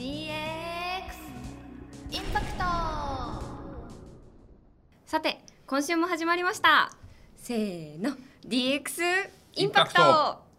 DX インパクト。さて今週も始まりました。せーの。DX インパクト。インパク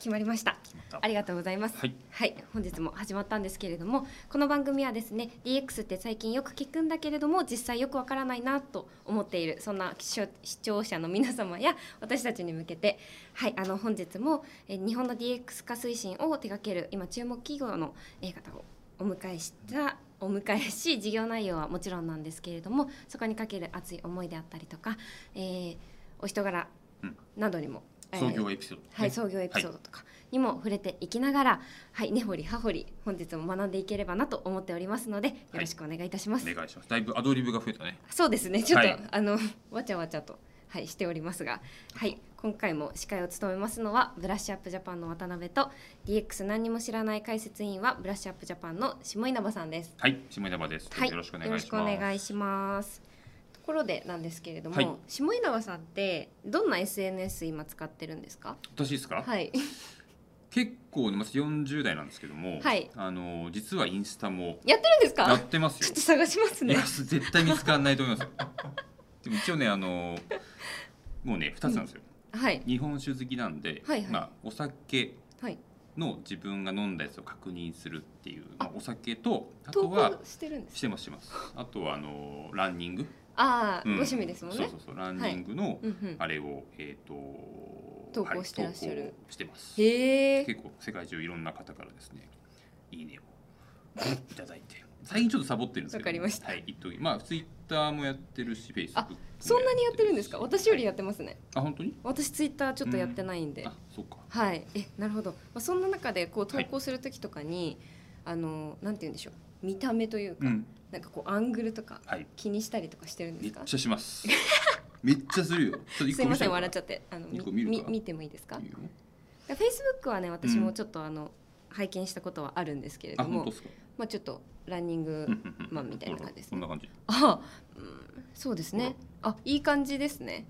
決まりました。た。ありがとうございます。はい、本日も始まったんですけれどもこの番組はですね DX って最近よく聞くんだけれども実際よくわからないなと思っているそんな視聴者の皆様や私たちに向けてはい。あの本日もえ日本の DX 化推進を手掛ける今注目企業のえ方をお迎えしたお迎えし事業内容はもちろんなんですけれどもそこにかける熱い思いであったりとか、えーお人柄うん。などにも、えー創業エピソード、はい、創業エピソードとかにも触れていきながら、はい、根掘り葉掘り本日も学んでいければなと思っておりますのでよろしくお願いいたします。お願いします。だいぶアドリブが増えたね。そうですね。ちょっと、はい。あのわちゃわちゃと、はい、しておりますが、はい、今回も司会を務めますのはブラッシュアップジャパンの渡辺と DX 何にも知らない解説委員はブラッシュアップジャパンの下稲葉さんです。はい下稲葉です、はい、よろしくお願いしますころでなんですけれども、はい。下稲葉さんってどんな SNS 今使ってるんですか？私ですか、はい。結構まず40代なんですけども、はい。あの実はインスタもやってるんですか？やってますよ。ちょっと探しますね。絶対見つからないと思います。よ でも一応ねあのもうね2つなんですよ、はい。日本酒好きなんで、はいはい。まあ、お酒はい。の自分が飲んだやつを確認するっていう、まあ、お酒とあ投とは稿してるんですしてますしてます。あとはあのランニング、ああ、うん。ご趣味ですもんね。そうそうそう。ランニングの、あれをえっ、と投稿してらっしゃる。してます。へえ結構世界中いろんな方からですねいいねをいただいて。最近ちょっとサボってるんですけど。わかりました。はい一時まあツイッターもやってるしフェイスブッあクもそんなにやってるんですか？し。私よりやってますね。あ本当に？私ツイッターちょっとやってないんで、あそうか。はい。えなるほど、まあ、そんな中でこう投はい。稿する時とかに、あのなんて言うんでしょう見た目というか、うん。なんかこうアングルとかはい。気にしたりとかしてるんでめっすかちゃします。めっちゃするよ。すいません笑っちゃっって。あの見るか？み見てもいいですか？いいよ。フェイスブックはね私もちょっとあの、拝見したことはあるんですけれどもまあちょっとランニングマンみたいな感じですね。こんな感じ。あ、うん、そうですね。あ、いい感じですね。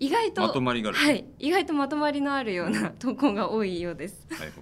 意外とまとまりがある。はい、意外とまとまりのあるような投稿が多いようです。はい。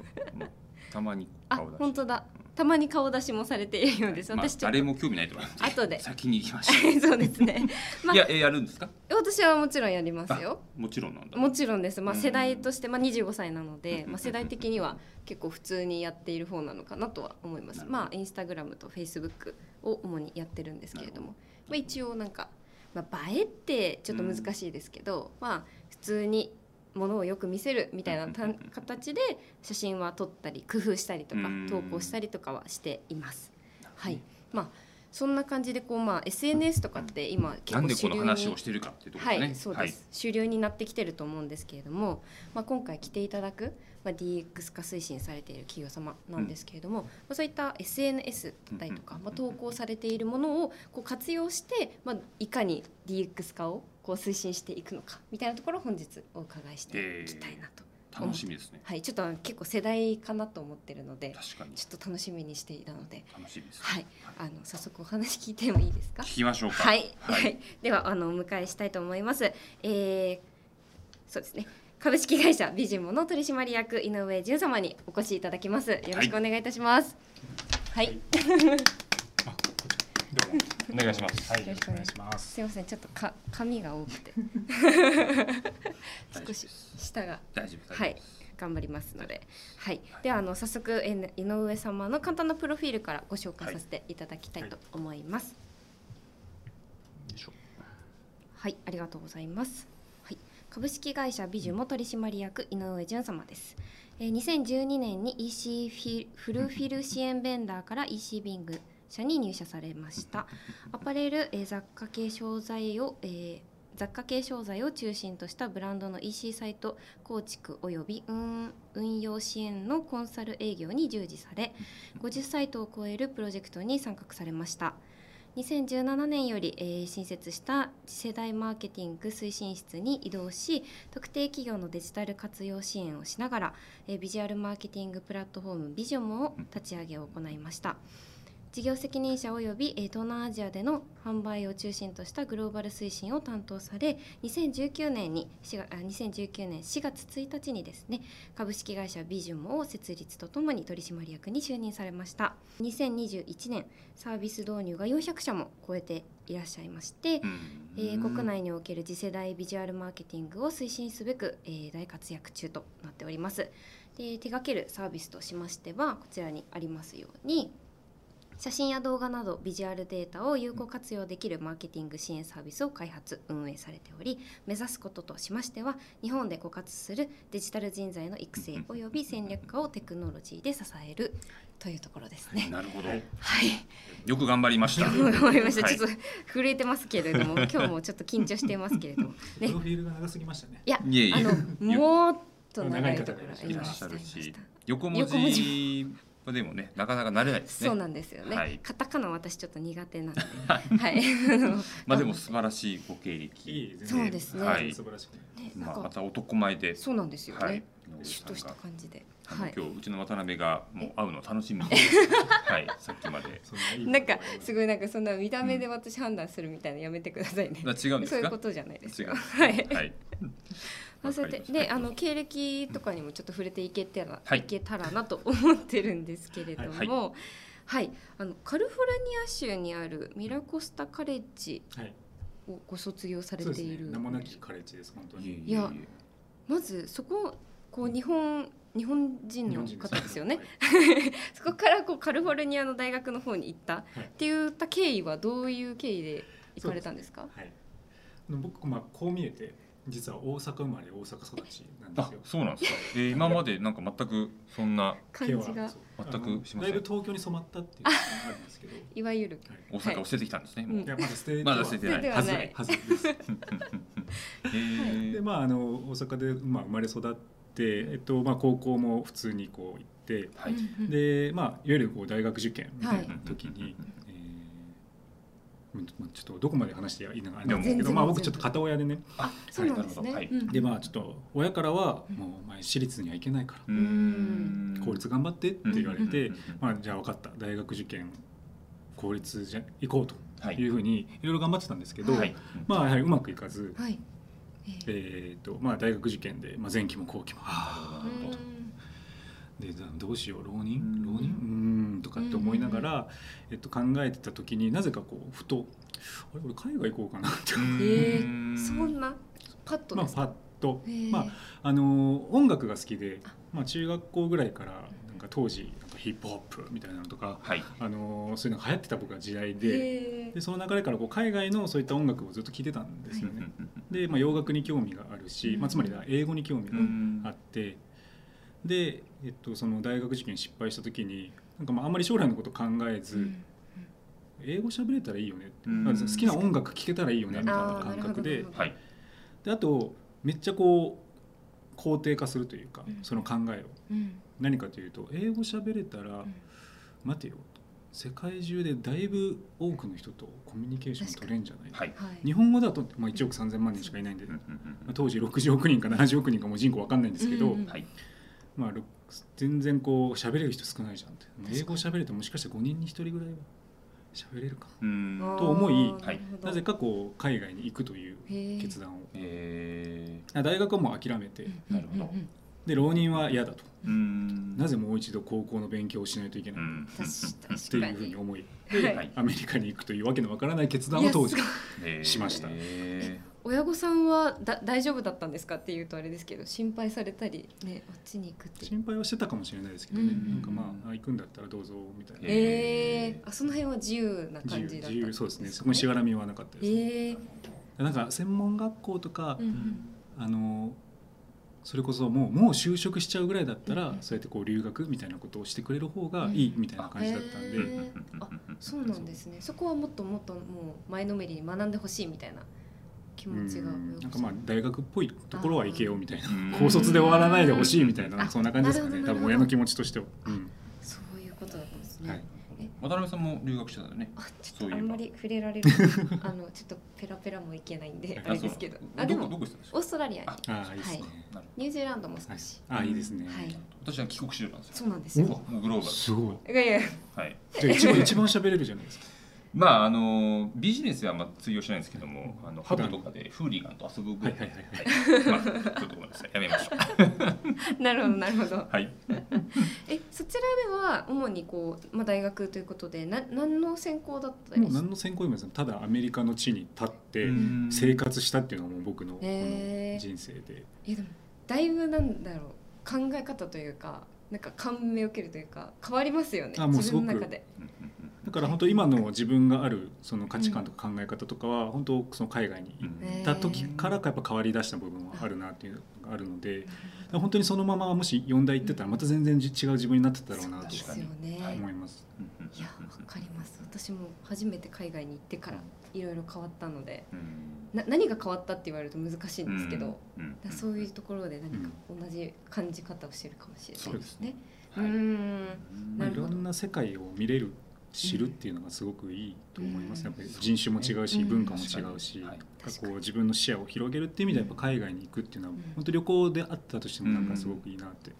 たまにあ、本当だ。たまに顔出しもされているようです。まあ私ちょも興味ないと思います。後で。先に行きましょと そうですね。まういやえやるんですか？あ、私はもちろんやりますよ。もちろんなんだ。もちろんです。まあうん。世代としてまあ25歳なので、うん。まあ世代的には結構普通にやっている方なのかなとは思います。まあインスタグラムとフェイスブックを主にやってるんですけれども、まあ一応なんかまあ映えってちょっと難しいですけど、まあ普通にものをよく見せるみたいなたうん形で写真は撮ったり工夫したりとかうん。投稿したりとかはしています。はい。まあそんな感じでこうまあ SNS とかって今結なんでこの構主流に話をしてるかっていうところはい、そうです、主流になってきてると思うんですけれども、まあ、今回来ていただく、まあ、DX 化推進されている企業様なんですけれども、まあ、そういった SNS だったりとか、うんまあ、投稿されているものをこう活用して、まあ、いかに DX 化をこう推進していくのかみたいなところを本日お伺いしていきたいなと、楽しみですね。はい、ちょっと結構世代かなと思ってるので確かに。ちょっと楽しみにしていたので、楽しみですはい、あの早速お話聞いてもいいですか？聞きましょうか。はい、ははい。い、ではあのお迎えしたいと思います。えー、そうですね。株式会社ビジモの取締役井上淳様にお越しいただきます。よろしくお願いいたします。はい、どうも お願いしますはい、よろしくお願いしします。すいません、ちょっとか紙が多くて 少し下が大丈夫はい頑張りますので、はい。ではあの早速えー井上様の簡単なプロフィールからご紹介させていただきたいと思います。よいはい、ありがとうございます。はい、株式会社ビジュモ取締役井上淳様です。えー、2012年に EC フィフルフィル支援ベンダーから EC ビング社に入社されました。アパレル、えー雑貨系商材を、えー雑貨系商材を中心としたブランドの EC サイト構築及び運用支援のコンサル営業に従事され50サイトを超えるプロジェクトに参画されました2017年より、え新設した次世代マーケティング推進室に移動し特定企業のデジタル活用支援をしながら、えビジュアルマーケティングプラットフォームビジョンを立ち上げを行いました事業責任者及びえー東南アジアでの販売を中心としたグローバル推進を担当され2019年に4月あ2019年4月1日にですね株式会社ビジョンを設立とともに取締役に就任されました。2021年サービス導入が400社も超えていらっしゃいまして、えー国内における次世代ビジュアルマーケティングを推進すべく、えー大活躍中となっております。で手掛けるサービスとしましてはこちらにありますように写真や動画などビジュアルデータを有効活用できるマーケティング支援サービスを開発運営されており目指すこととしましては日本で枯渇するデジタル人材の育成及び戦略化をテクノロジーで支えるというところですね。なるほど。はいよく頑張りました。わかりました。はいちょっと震えてますけれども、今日もちょっと緊張していますけれども、ねプロ、フィールが長すぎましたねいや、いえいえあのもっと長いところ長いらっしゃ今したるしいました。横文横文字でもね、なかなか慣れないですね。そうなんですよね。はいカタカナ私ちょっと苦手なんで、はい。まあでも素晴らしいご経歴。いい全然そうですねはい素晴らしくね、まあまた男前で。そうなんですよね。はい。シュッとした感じで、はい。今日うちの渡辺がもう会うの楽しみに。はい。さっきまで。なんかすごいなんかそんな見た目で私判断するみたいなのやめてくださいね。あ違うんですか？そういうことじゃないですよ。違うはい。はい。まそうやってであの経歴とかにもちょっと触れていけたら、はい。い、けたらなと思ってるんですけれどはいも、はい、あのカリフォルニア州にあるミラコスタカレッジはい。をご卒業されそうですね。ている、名もなきカレッジです本当に。いやまずそここう日本日本人の方ですよね、はい。そこからこうカリフォルニアの大学の方に行った。はい。って言った経緯はどういう経緯で行かれたんですか？はい。僕まあこう見えて実は大阪生まれ大阪育ちなんですあよ、そうなんですか。えー今までなんか全くそんな感じが。全くしません。だいぶ東京に染まったっていうのがあるんですけど、いわゆる。はい。大阪を捨ててきたんですね。い。やまだ捨ててまだ捨ててない。はない。はずれ。はずです。えー。でまああの大阪で、まあ、生まれ育って、えっとまあ、高校も普通にこう行ってで、まあ、いわゆるこう大学受験みたいなはい。時に、ちょっとどこまで話していいのかあれなんですけど、まあ、僕ちょっと片親でね。あ、そうなんですね。はい。うん。でまあちょっと親からは「もうお前私立には行けないかうらん公立頑張って」って言われて、うんまあ、じゃあ分かった。大学受験公立じゃ行こうとはい。いうふうにいろいろ頑張ってたんですけど、はい。まあやはりうまくいかず、はい。えーえーとまあ、大学受験で、まあ、前期も後期も「ああでどうしよう浪人？うん。浪人？うーんとかって思いながら、えっと、考えてた時になぜかこうふと「あれ？俺海外行こうかな」って、えー、そんな？パッとまあ、ですか？パッと、えー。まああのー音楽が好きであ、まあ、中学校ぐらいからなんか当時なんかヒップホップみたいなのとか、はい。あのーそういうのが流行ってた僕は時代でえー。でその流れからこう海外のそういった音楽をずっと聴いてたんですよね。で、まあ、洋楽に興味があるし、まあ、つまり英語に興味があってで、えっと、その大学受験失敗した時になんかまああんまり将来のこと考えず、うん英語喋れたらいいよねうん。まあ好きな音楽聴けたらいいよねみたいな感覚で。るほど。はい。であとめっちゃこう肯定化するというか、うん。その考えを。うん。何かというと英語喋れたら、ん。待てよ。世界中でだいぶ多くの人とコミュニケーション取れんじゃないはい。はい。日本語だと、まあ、1億3,000万人しかいないんで、まあ当時60億人か70億人かもう人口わかんないんですけど、うんうん。はい。まあ、ろ全然こう喋れる人少ないじゃんって。英語喋れてもしかして5人に1人ぐらいは喋れるかと思いはいななぜかこう海外に行くという決断を。え大学はもう諦めて。なるほど。で浪人は嫌だと。ーうん。なぜもう一度高校の勉強をしないといけないっていうふうに思いはい。はいアメリカに行くというわけのわからない決断を当時しました。え親御さんはだ大丈夫だったんですかっていうとあれですけど心配されたりねあっちに行くって。心配はしてたかもしれないですけどね、うん。なんかまああ行くんだったらどうぞみたいな、えー、あその辺は自由な感じだった自由そうですね。そこにしがらみはなかったです、えー。なんか専門学校とか、うんうん。あのそれこそもうもう就職しちゃうぐらいだったら、うんそうやってこう留学みたいなことをしてくれる方がいいみたいな感じだったんで、へー。あそうなんですね。そこはもっともっともう前のめりに学んでほしいみたいな気持ちがうん。なんかまあ大学っぽいところは行けよみたいなうん高卒で終わらないでほしいみたいなあそんな感じですかね。多分親の気持ちとしては。うん。そういうことだったんですね、はい。え？渡辺さんも留学してたよね。あちょっとあんまり触れられる。あのちょっとペラペラもいけないんであれですけど。あでもオーストラリアに。あいいですね、ニュージーランドもはい。少し、あいいですね、はい。私は帰国子女なんですよ。そうなんですよ。もうグローバルす。ごい。いやいや。はいじゃあ一番一番喋れるじゃないですかまああのビジネスはま通用しないんですけどもあのハブとかでフーリガンと遊ぶ分はいはいはいはい。は いまあちょっとごめんなさい。やめましょう。なるほどなるほど。はい。えそちらでは主にこう、まあ、大学ということでな何の専攻だったりもう何の専攻でもないですただアメリカの地に立ってうん。生活したっていうのがもう僕のこの人生で。いやでもだいぶなんだろう考え方というかなんか感銘を受けるというか変わりますよねあもう自分の中で。うんうんうんだから本当今の自分があるその価値観とか考え方とかは本当その海外に行った時からやっぱ変わり出した部分はあるなっていうのがあるので本当にそのままもし4大行ってたらまた全然違う自分になってただろうなと思います。いやわかります。私も初めて海外に行ってからいろいろ変わったのでうん。な何が変わったって言われると難しいんですけど、そういうところで何か同じ感じ方をしてるかもしれないですね。うはい。ーんまあ、ないろんな世界を見れる知るっていうのがすごくいいと思います、うん。やっぱり人種も違うし、うん。文化も違うし、こう自分の視野を広げるっていう意味ではやっぱ海外に行くっていうのは、うん。本当旅行であったとしてもなんかすごくいいなって、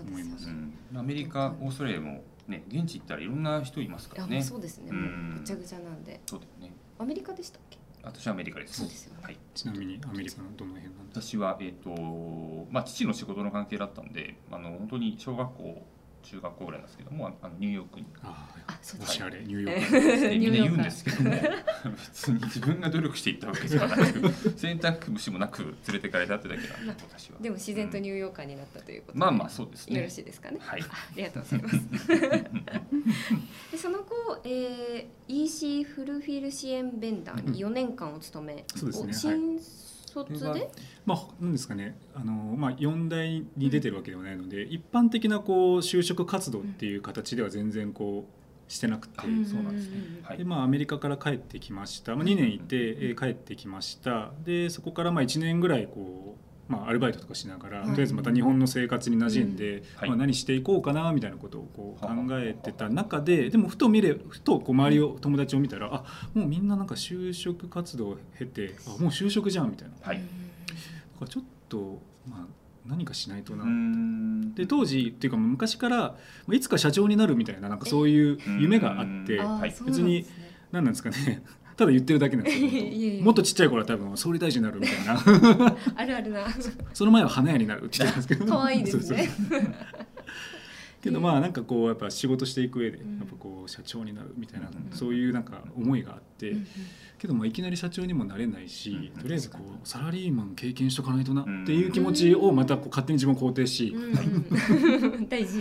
思います。ね。うん。アメリカオーストラリアもね現地行ったらいろんな人いますからね。そうですね。ぐちゃぐちゃなんで。そうだよね。アメリカでしたっけ？私はアメリカです。そうですよね。はい。ちなみにアメリカのどの辺なんです私は、えーとまあ、父の仕事の関係だったんであの本当に小学校中学校ぐらいなんですけどもあのニューヨークに。かあ、そうですおしゃれニューヨえーク。でみんな言うんですけども別 に自分が努力していったわけではなく選択肢もなく連れてかれたってだけなんで私は。でも自然とうんニューヨーカーになったということで。まあまあそうですね。よろしいですかね。はい。あありがとうございます。でその後、えー、EC フルフィル支援ベンダーに4年間を務め、そうですね。お新卒で、はいまあなんですかね。あの、まあ、4大に出てるわけではないので、一般的なこう就職活動っていう形では全然こうしてなくて、あそうなんですね。はい。でまあ、アメリカから帰ってきました、まあ、2年いて、えー帰ってきました。でそこからまあ1年ぐらいこう、まあ、アルバイトとかしながら、はい。とりあえずまた日本の生活に馴染んで、はい。まあ、何していこうかなみたいなことをこう考えてた中ででもふと見れふとこう周りを友達を見たらあもうみんななんか就職活動を経てあもう就職じゃんみたいな。はい。だからちょっと、まあ、何かしないとな、うん。で当時っていうか昔からまあいつか社長になるみたいななんかそういう夢があってうん。はいあーそうなんですね。何なんですかねただ言ってるだけなんですよ。もっとちっちゃい頃は多分総理大臣になるみたいな。あるあるな。その前は花屋になるって言ってたんですけど。可愛いですね。けどまあなんかこうやっぱ仕事していく上でやうん。っぱこう社長になるみたいなうん。そういうなんか思いがあって。けどまあいきなり社長にもなれないしうんとりあえずこうサラリーマン経験しとかないとなっていう気持ちをまたこう勝手に自分を肯定し。大事。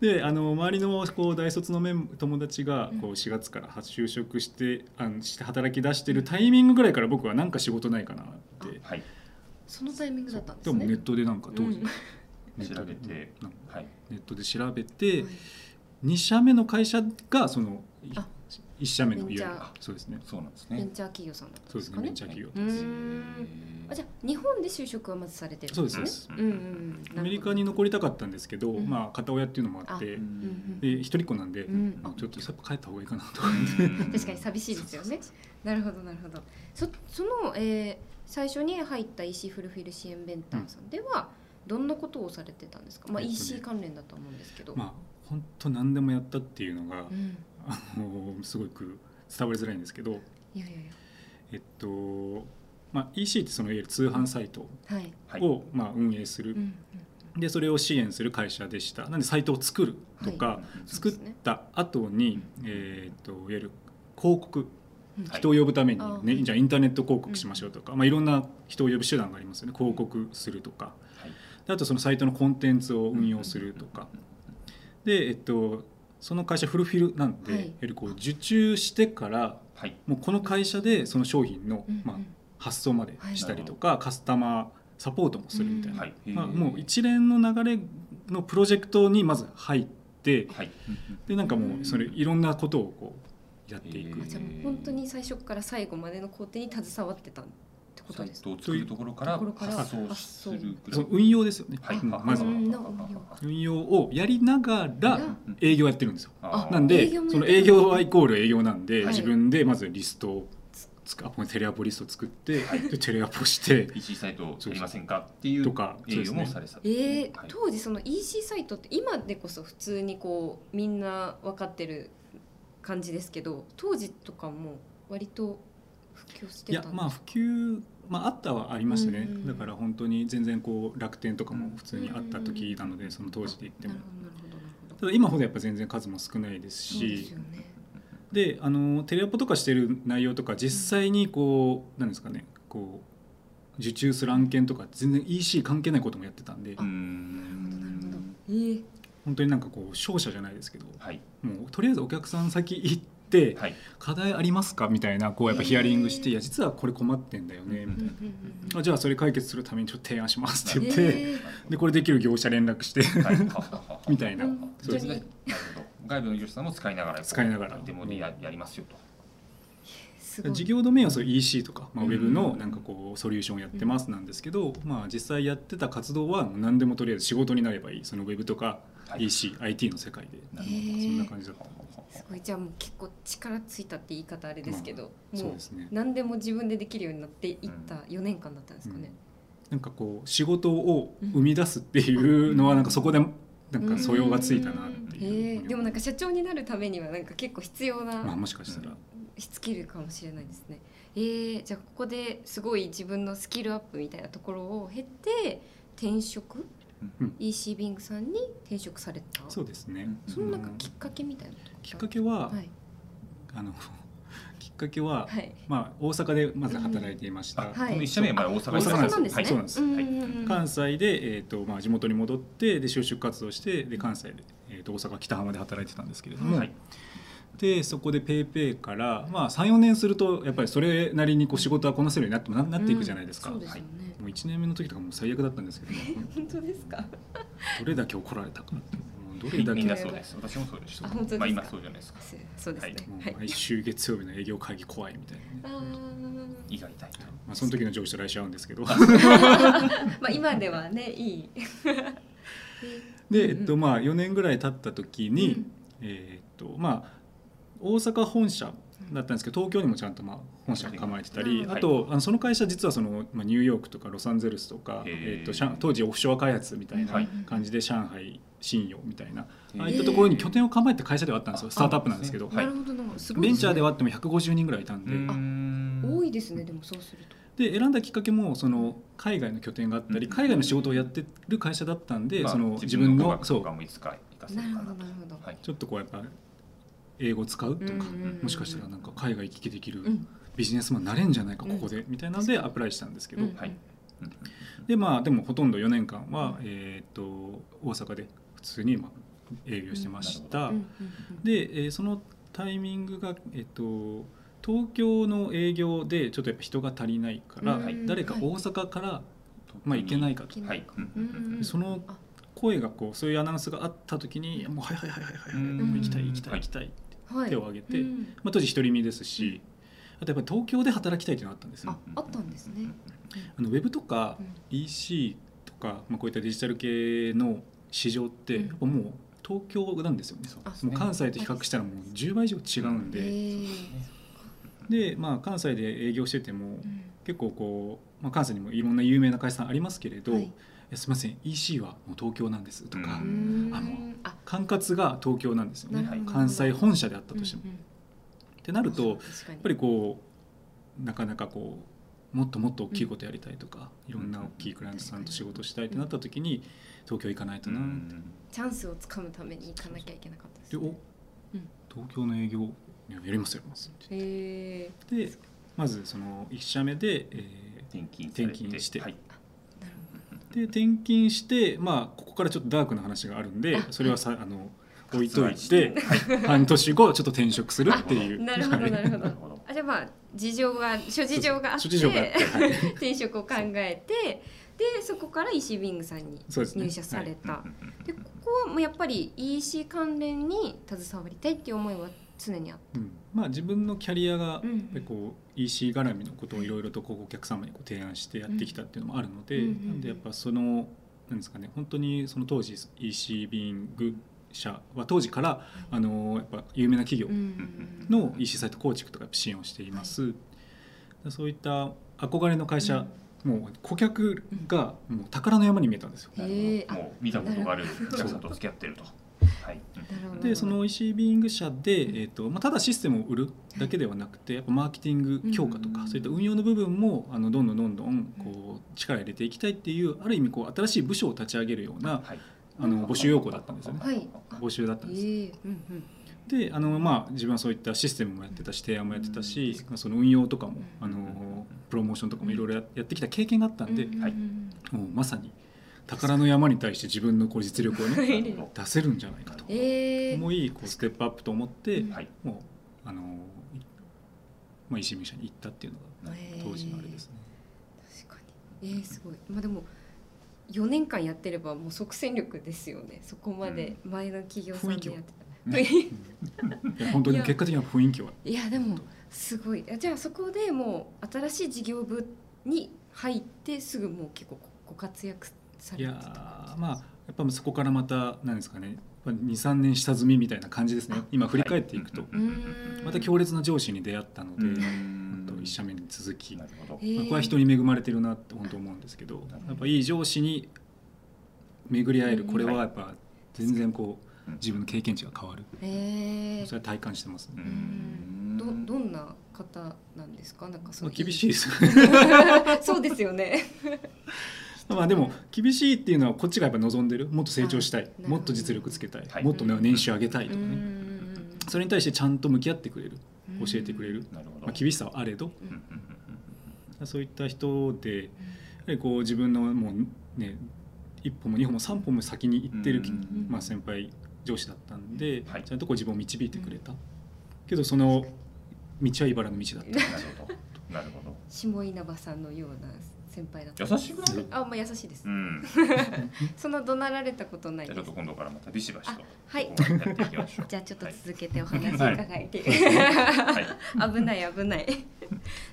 であの周りのこう大卒のメン友達がこうう4月から就職してあのして働き出してるタイミングぐらいから僕はなんか仕事ないかなって。はい。そのタイミングだったんでですもね。ネットでなんか当時うん。ネット調べてはい。ネットで調べてはい。2社目の会社がそのあ1社目のベンチャーいわゆるそうですねそうなんですねベンチャー企業さんだったんそうですかね。ベンチャー企業うーんあじゃあ日本で就職はまずされてるんそうですね。うんう。アメリカに残りたかったんですけど、うんまあ片親っていうのもあってで一人っ子なんで、うんあちょっとやっぱ帰った方がいいかなとうん確かに寂しいですよね。なるほどなるほど。そその、えー最初に入った EC フルフィル支援ベンターさんでは、どんなことをされてたんですか？まあ EC 関連だと思うんですけど。まあ本当何でもやったっていうのが、うん。あのすごく伝わりづらいんですけど、いやいやいえっとまあ、EC ってそのいわゆる通販サイトを、まあ、運営する、うんでそれを支援する会社でした。なんでサイトを作るとか、はい。作った後に、えっといわゆる広告人を呼ぶために、あねじゃあインターネット広告しましょうとか、まあ、いろんな人を呼ぶ手段がありますよね。広告するとか。はい。であとそのサイトのコンテンツを運用するとか、で、えっと、その会社フルフィルなんで、はい。いわゆるこう受注してからはい。もうこの会社でその商品の、うんうん。まあ、発送までしたりとか、カスタマーサポートもするみたいな、はい。まあ、もう一連の流れのプロジェクトにまず入ってはい。でなんかもうそれいろんなことをこうやっていく、じゃあもう本当に最初から最後までの工程に携わってたってってことですサイトを作るところからところから発送するぐらい運用ですよね、はい。うん。まず運用。をやりながらうん。営業やってるんですよ。なんで営業もその営業はイコール営業なんで、はい。自分でまずリストをテレアポリストを作って、でテレアポして EC サイトをやりませんか？っていうとか営業もされてた。えーはい。当時その EC サイトって今でこそ普通にこうみんな分かってる感じですけど当時とかも割と普及してたんですか？いやまあ普及、まあ、あったはありましたね、うんうんだから本当に全然こう楽天とかも普通にあった時なので、その当時で言っても。ただ今ほどやっぱ全然数も少ないですし。よね。であのテレアポとかしてる内容とか実際にこうなんですかねこう受注する案件とか全然 EC 関係ないこともやってたんで。本当になんかこう商社じゃないですけど。はい。もうとりあえずお客さん先行ってはい。課題ありますか？みたいなこうやっぱヒアリングして「へーいや実はこれ困ってんだよね」うんみたいなあじゃあそれ解決するためにちょっと提案します」って言って、え。でこれできる業者連絡して みたいな。うん。そうですね。なるほど。外部の業者さんも使いながら使いながら。デモでややりますよと。事業ドメインはそう EC とか、まあ、ウうん。ェブのなんかこうソリューションをやってますなんですけど、まあ、実際やってた活動は何でもとりあえず仕事になればいい。そのウェブとかはい。EC、IT の世界で。そんな感じだったすごい。じゃあもう結構力ついたって言い方あれですけど、もうそう何でも自分でできるようになっていった4年間だったんですかね、なんかこう仕事を生み出すっていうのはなんかそこでなんか素養がついたなってへいうえでもなんか社長になるためにはなんか結構必要まあなもしかしたら。スキルかもしれないですね。えー、じゃあここですごい自分のスキルアップみたいなところを経て転職、うん EC ビングさんに転職された。そうですね。うん。そのなんかきっかけみたいなきっかけは、はい。あの きっかけは、はい。まあ、大阪でまず働いていました、あはい。この一社目はまだ大阪大阪なんです。なんですね。はいそうなんです。んうんうん関西で、えーとまあ、地元に戻ってで就職活動してで関西で、えー、と大阪北浜で働いてたんですけれども、はい。でそこで PayPay ペイペイから、まあ、34年するとやっぱりそれなりにこう仕事はこなせるようになってななっていくじゃないですか、うん。そうですよね。もう1年目の時とかもう最悪だったんですけど。本当ですか？どれだけ怒られたかってどれだけ。みんなそうです。私もそうでした。あ本当ですか？まあ今そうじゃないですか。すそうですね。はい。毎週月曜日の営業会議怖いみたいなね、胃が痛いとまあ、その時の上司と来週会うんですけど。まあ今ではねいい。で、えっとまあ、4年ぐらい経った時に、うん。えーっとまあ大阪本社だったんですけど東京にもちゃんとまあ本社構えてたり、うんあとあのその会社実はその、まあ、ニューヨークとかロサンゼルスとか、えと上当時オフショア開発みたいなはい。感じで上海信用みたいな、ああいったところに拠点を構えて会社ではあったんですよ。スタートアップなんですけど、ベンチャーでははあっても150人ぐらいいたんで。多いですねでもそうすると。で選んだきっかけもその海外の拠点があったり、うん。海外の仕事をやってる会社だったんで、まあその自自分のそうとかもいつか活かせなる。はい。ちょっとこうやっぱ英語使うとか、もしかしたらなんか海外行き来できるうん。ビジネスマンになれんじゃないかうんここで、みたいなのでアプライしたんですけど、うん。はい。うんでまあでもほとんど4年間は、えー、と大阪で普通にまあ営業してました、うん。うんで、えーそのタイミングが、えー、と東京の営業でちょっとやっぱ人が足りないから、うん。誰か大阪から、まあ、行けないかと。はい。そのあ。声がこうそういうアナウンスがあった時に「もうはいはいはいはいはい、行きたい行きたいはい。行きたい」はい手を挙げてうん。まあ、当時独り身ですし、あとやっぱり東京で働きたいというのがあったんですよ。ああったんですね。あのウェブとかうん。EC とか、まあ、こういったデジタル系の市場ってもう東京なんですよね。あもう関西と比較したらもう10倍以上違うんへで、ー。でまあ関西で営業しててもうん。結構こう、まあ、関西にもいろんな有名な会社さんありますけれど「はいすみません EC はもう東京なんです」とか、ううん。あもうあ管轄が東京なんですよね。関西本社であったとしても。うんうん。ってなるとやっぱりこうなかなかこうもっともっと大きいことやりたいとか、いろんな大きいクライアントさんと仕事したいってなった時に東京行かないとな、チャンスをつかむために行かなきゃいけなかったですでおね。東京の営業いややりますやりますってへえ。言ってでまずその1社目で、え転勤されて転勤して。はいで転勤してまあここからちょっとダークな話があるんであそれはさあの置いといて半年後ちょっと転職するっていう。ど。なるほどなるほなるど。ほどあじゃあまあ事情が諸事情があって転職を考えてでそこから EC ビングさんに入社された。うんうんうんでここはもうやっぱり EC 関連に携わりたいっていう思いは常にあっうん。まあ、自分のキャリアがやっうんぱりこう EC 絡みのことをいろいろとこうお客様にこう提案してやってきたっていうのもあるので、なんでやっぱそのなんですかね本当にその当時 EC ビング社は当時からあのやっぱ有名な企業の EC サイト構築とか支援をしています、そういった憧れの会社、もう顧客がもう宝の山に見えたんですよ、なるへー。もう見たことがあるお客さんと付き合ってると。はい。でその EC ビーイング社で、えーとまあ、ただシステムを売るだけではなくてやっぱマーケティング強化とか、うんそういった運用の部分もあのどんどんどんどんこう力を入れていきたいっていうある意味こう新しい部署を立ち上げるようなはい。あの募集要項だったんですよね、はい。募集だったんです。ええ。うんうん。であの、まあ、自分はそういったシステムもやってたし提案もやってたし、まあ、その運用とかもあのプロモーションとかもいろいろややってきた経験があったんで、うんはいもうまさに宝の山に対して自分のこう実力をね 出せるんじゃないかと。ええ思いこうステップアップと思って、うん。はい。もうあの、まあ、石見社に行ったっていうのが当時のあれですね。確かに。えー、すごい。まあでも4年間やってればもう即戦力ですよね。そこまで前の企業さんでやってた、ね いや本当に結果的には雰囲気は。いやでもすごい。じゃあそこでもう新しい事業部に入ってすぐもう結構ご活躍さいやれてたーまあやっぱそこからまた何ですかね。23年下積みみたいな感じですね。今振り返っていくと、はうーん。また強烈な上司に出会ったので、一社目に続き、まなるほど。へ。ー。あこれは人に恵まれてるなって本当思うんですけどやっぱいい上司に巡り合えるうん。これはやっぱ全然こううん。自分の経験値が変わる。へえそれは体感してますね。うん。どどんな方なんですか？なんかそまあ、の厳しいです。そうですよね まあでも厳しいっていうのはこっちがやっぱ望んでる。もっと成長したい。もっと実力つけたい、はいもっとね年収上げたいとかね、うんそれに対してちゃんと向き合ってくれる。教えてくれる、なるほど。まあ、厳しさはあれど。そういった人でやはりこう自分のもうね一歩も二歩も三歩も先に行ってる、うんまあ、先輩上司だったんで、はい。ちゃんとこう自分を導いてくれた、けどその道は茨の道だった、なるほど。なるほど。下稲葉さんのような先輩だった。優しくない？あまあ優しいです、うん。そんな怒鳴られたことないじゃあちょっとです今度からまたビシバシとあはい。やっていきましょう。じゃあちょっとはい。続けてお話伺いて、はい。危ない危ない。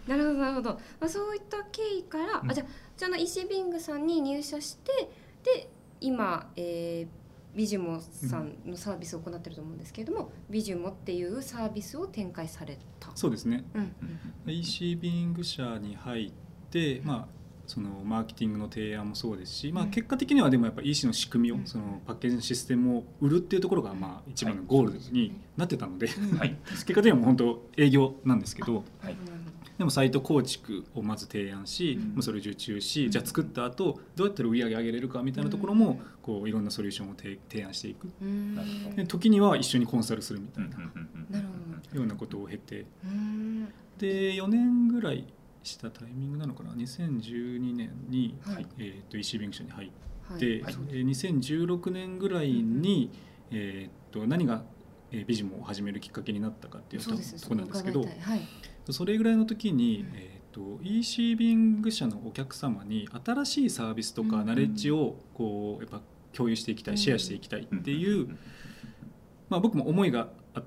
なるほどなるほど、まあ、そういった経緯から、うん。あじゃあじゃあの石ビングさんに入社してで今、えービジュモさんのサービスを行ってると思うんですけれども、ビジュモっていうサービスを展開された。そうですね。うん。EC ビーイング社に入って、まあ、そのマーケティングの提案もそうですし、まあ、うん。結果的にはでもやっぱ EC の仕組みを、うん。そのパッケージのシステムを売るっていうところがまあ一番のゴールになってたので、うん。はい。結果的にはもう本当営業なんですけどはい。でもサイト構築をまず提案し、うん。まあそれを受注し、うん。じゃあ作った後どうやったら売り上げ上げれるかみたいなところもこういろんなソリューションを提提案していく。うん。時には一緒にコンサルするみたうんいなようなことを経て。うん。で4年ぐらいしたタイミングなのかな？2012年に、はい。えー、と EC ビング社に入っはい。て、はい。えー2016年ぐらいに、えー、と何が、えービジモンを始めるきっかけになったかっていうところなんですけどはい。それぐらいの時に、うん。えー、と EC ビング社のお客様に新しいサービスとかうん。ナレッジをこうやっぱ共有していきたい、シェアしていきたいっていう、まあ、僕も思いがあっ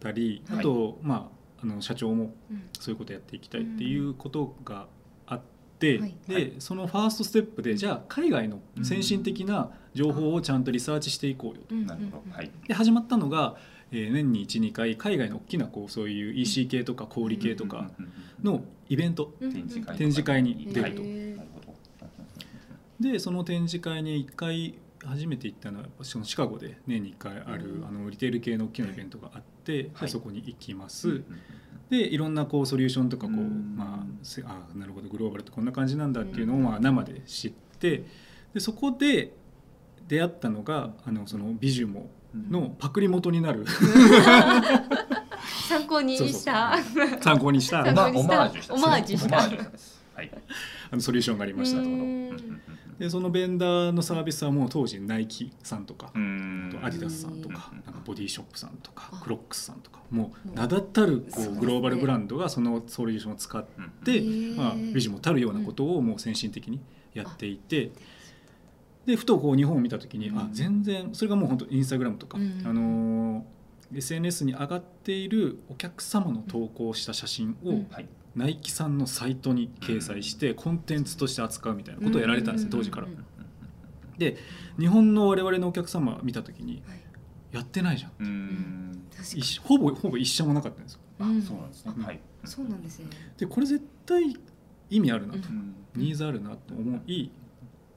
たりあと、まあ、あの社長もうん。そういうことやっていきたいっていうことがあって、はい。で、はい。そのファーストステップでじゃあ海外の先進的な情報をちゃんとリサーチしていこうよと。うん。なるほど。はい。で始まったのが、えー年に12回海外の大きなこうそういう EC 系とか小売系とかうん。うん。うん。のイベントうん。展示会とか。展示会に出ると。へーなるほど。でその展示会に1回初めて行ったのはやっぱそのシカゴで年に1回あるうん。あのリテール系の大きなイベントがあって、はい。でそこに行きます。うんうんでいろんなこうソリューションとかこう、うん。まあせあなるほどグローバルってこんな感じなんだっていうのをうん。まあ生で知ってでそこで出会ったのがあのそのビジュモうん。のパクリ元になる。参考にした。参考にした。オマージュした。オマージュした。オマージュです。はい。あのソリューションがありましたでそのベンダーのサービスはもう当時ナイキさんとか、うん。あとアディダスさんとかうん。なんかボディショップさんとかあ。クロックスさんとかももう。う名だたるこそうグローバルブランドがそのソリューションを使っうんて、まあ、ビジモたるようなことをもう先進的にやっていて。でふとこう日本を見た時に、うん。あ全然それがもう本当インスタグラムとか、うん。あのー SNS に上がっているお客様の投稿した写真を、ナイキさんのサイトに掲載してコンテンツとして扱うみたいなことをやられてたんですよ当時から。で日本の我々のお客様見た時にはい。やってないじゃんほぼほぼ一社もなかったんですよ。あうん。そうなんですね。うん。はい。そうなんですね。でこれ絶対意味あるなと、ニーズあるなと思い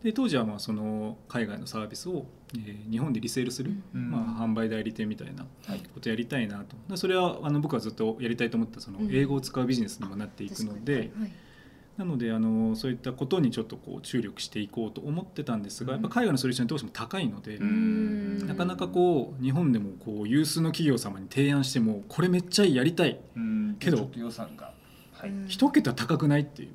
で当時はまあその海外のサービスを、えー日本でリセールする、うん。まあ、販売代理店みたいなはい。ことやりたいなと。でそれはあの僕はずっとやりたいと思ったそのうん。英語を使うビジネスにもなっていくので、確はいなのであのそういったことにちょっとこう注力していこうと思ってたんですがやっぱ海外のソリューションどうしても高いので、うん。なかなかこう日本でもこう有数の企業様に提案してもこれめっちゃやりたい。うん。けど予算がはいうん一桁高くないっていう。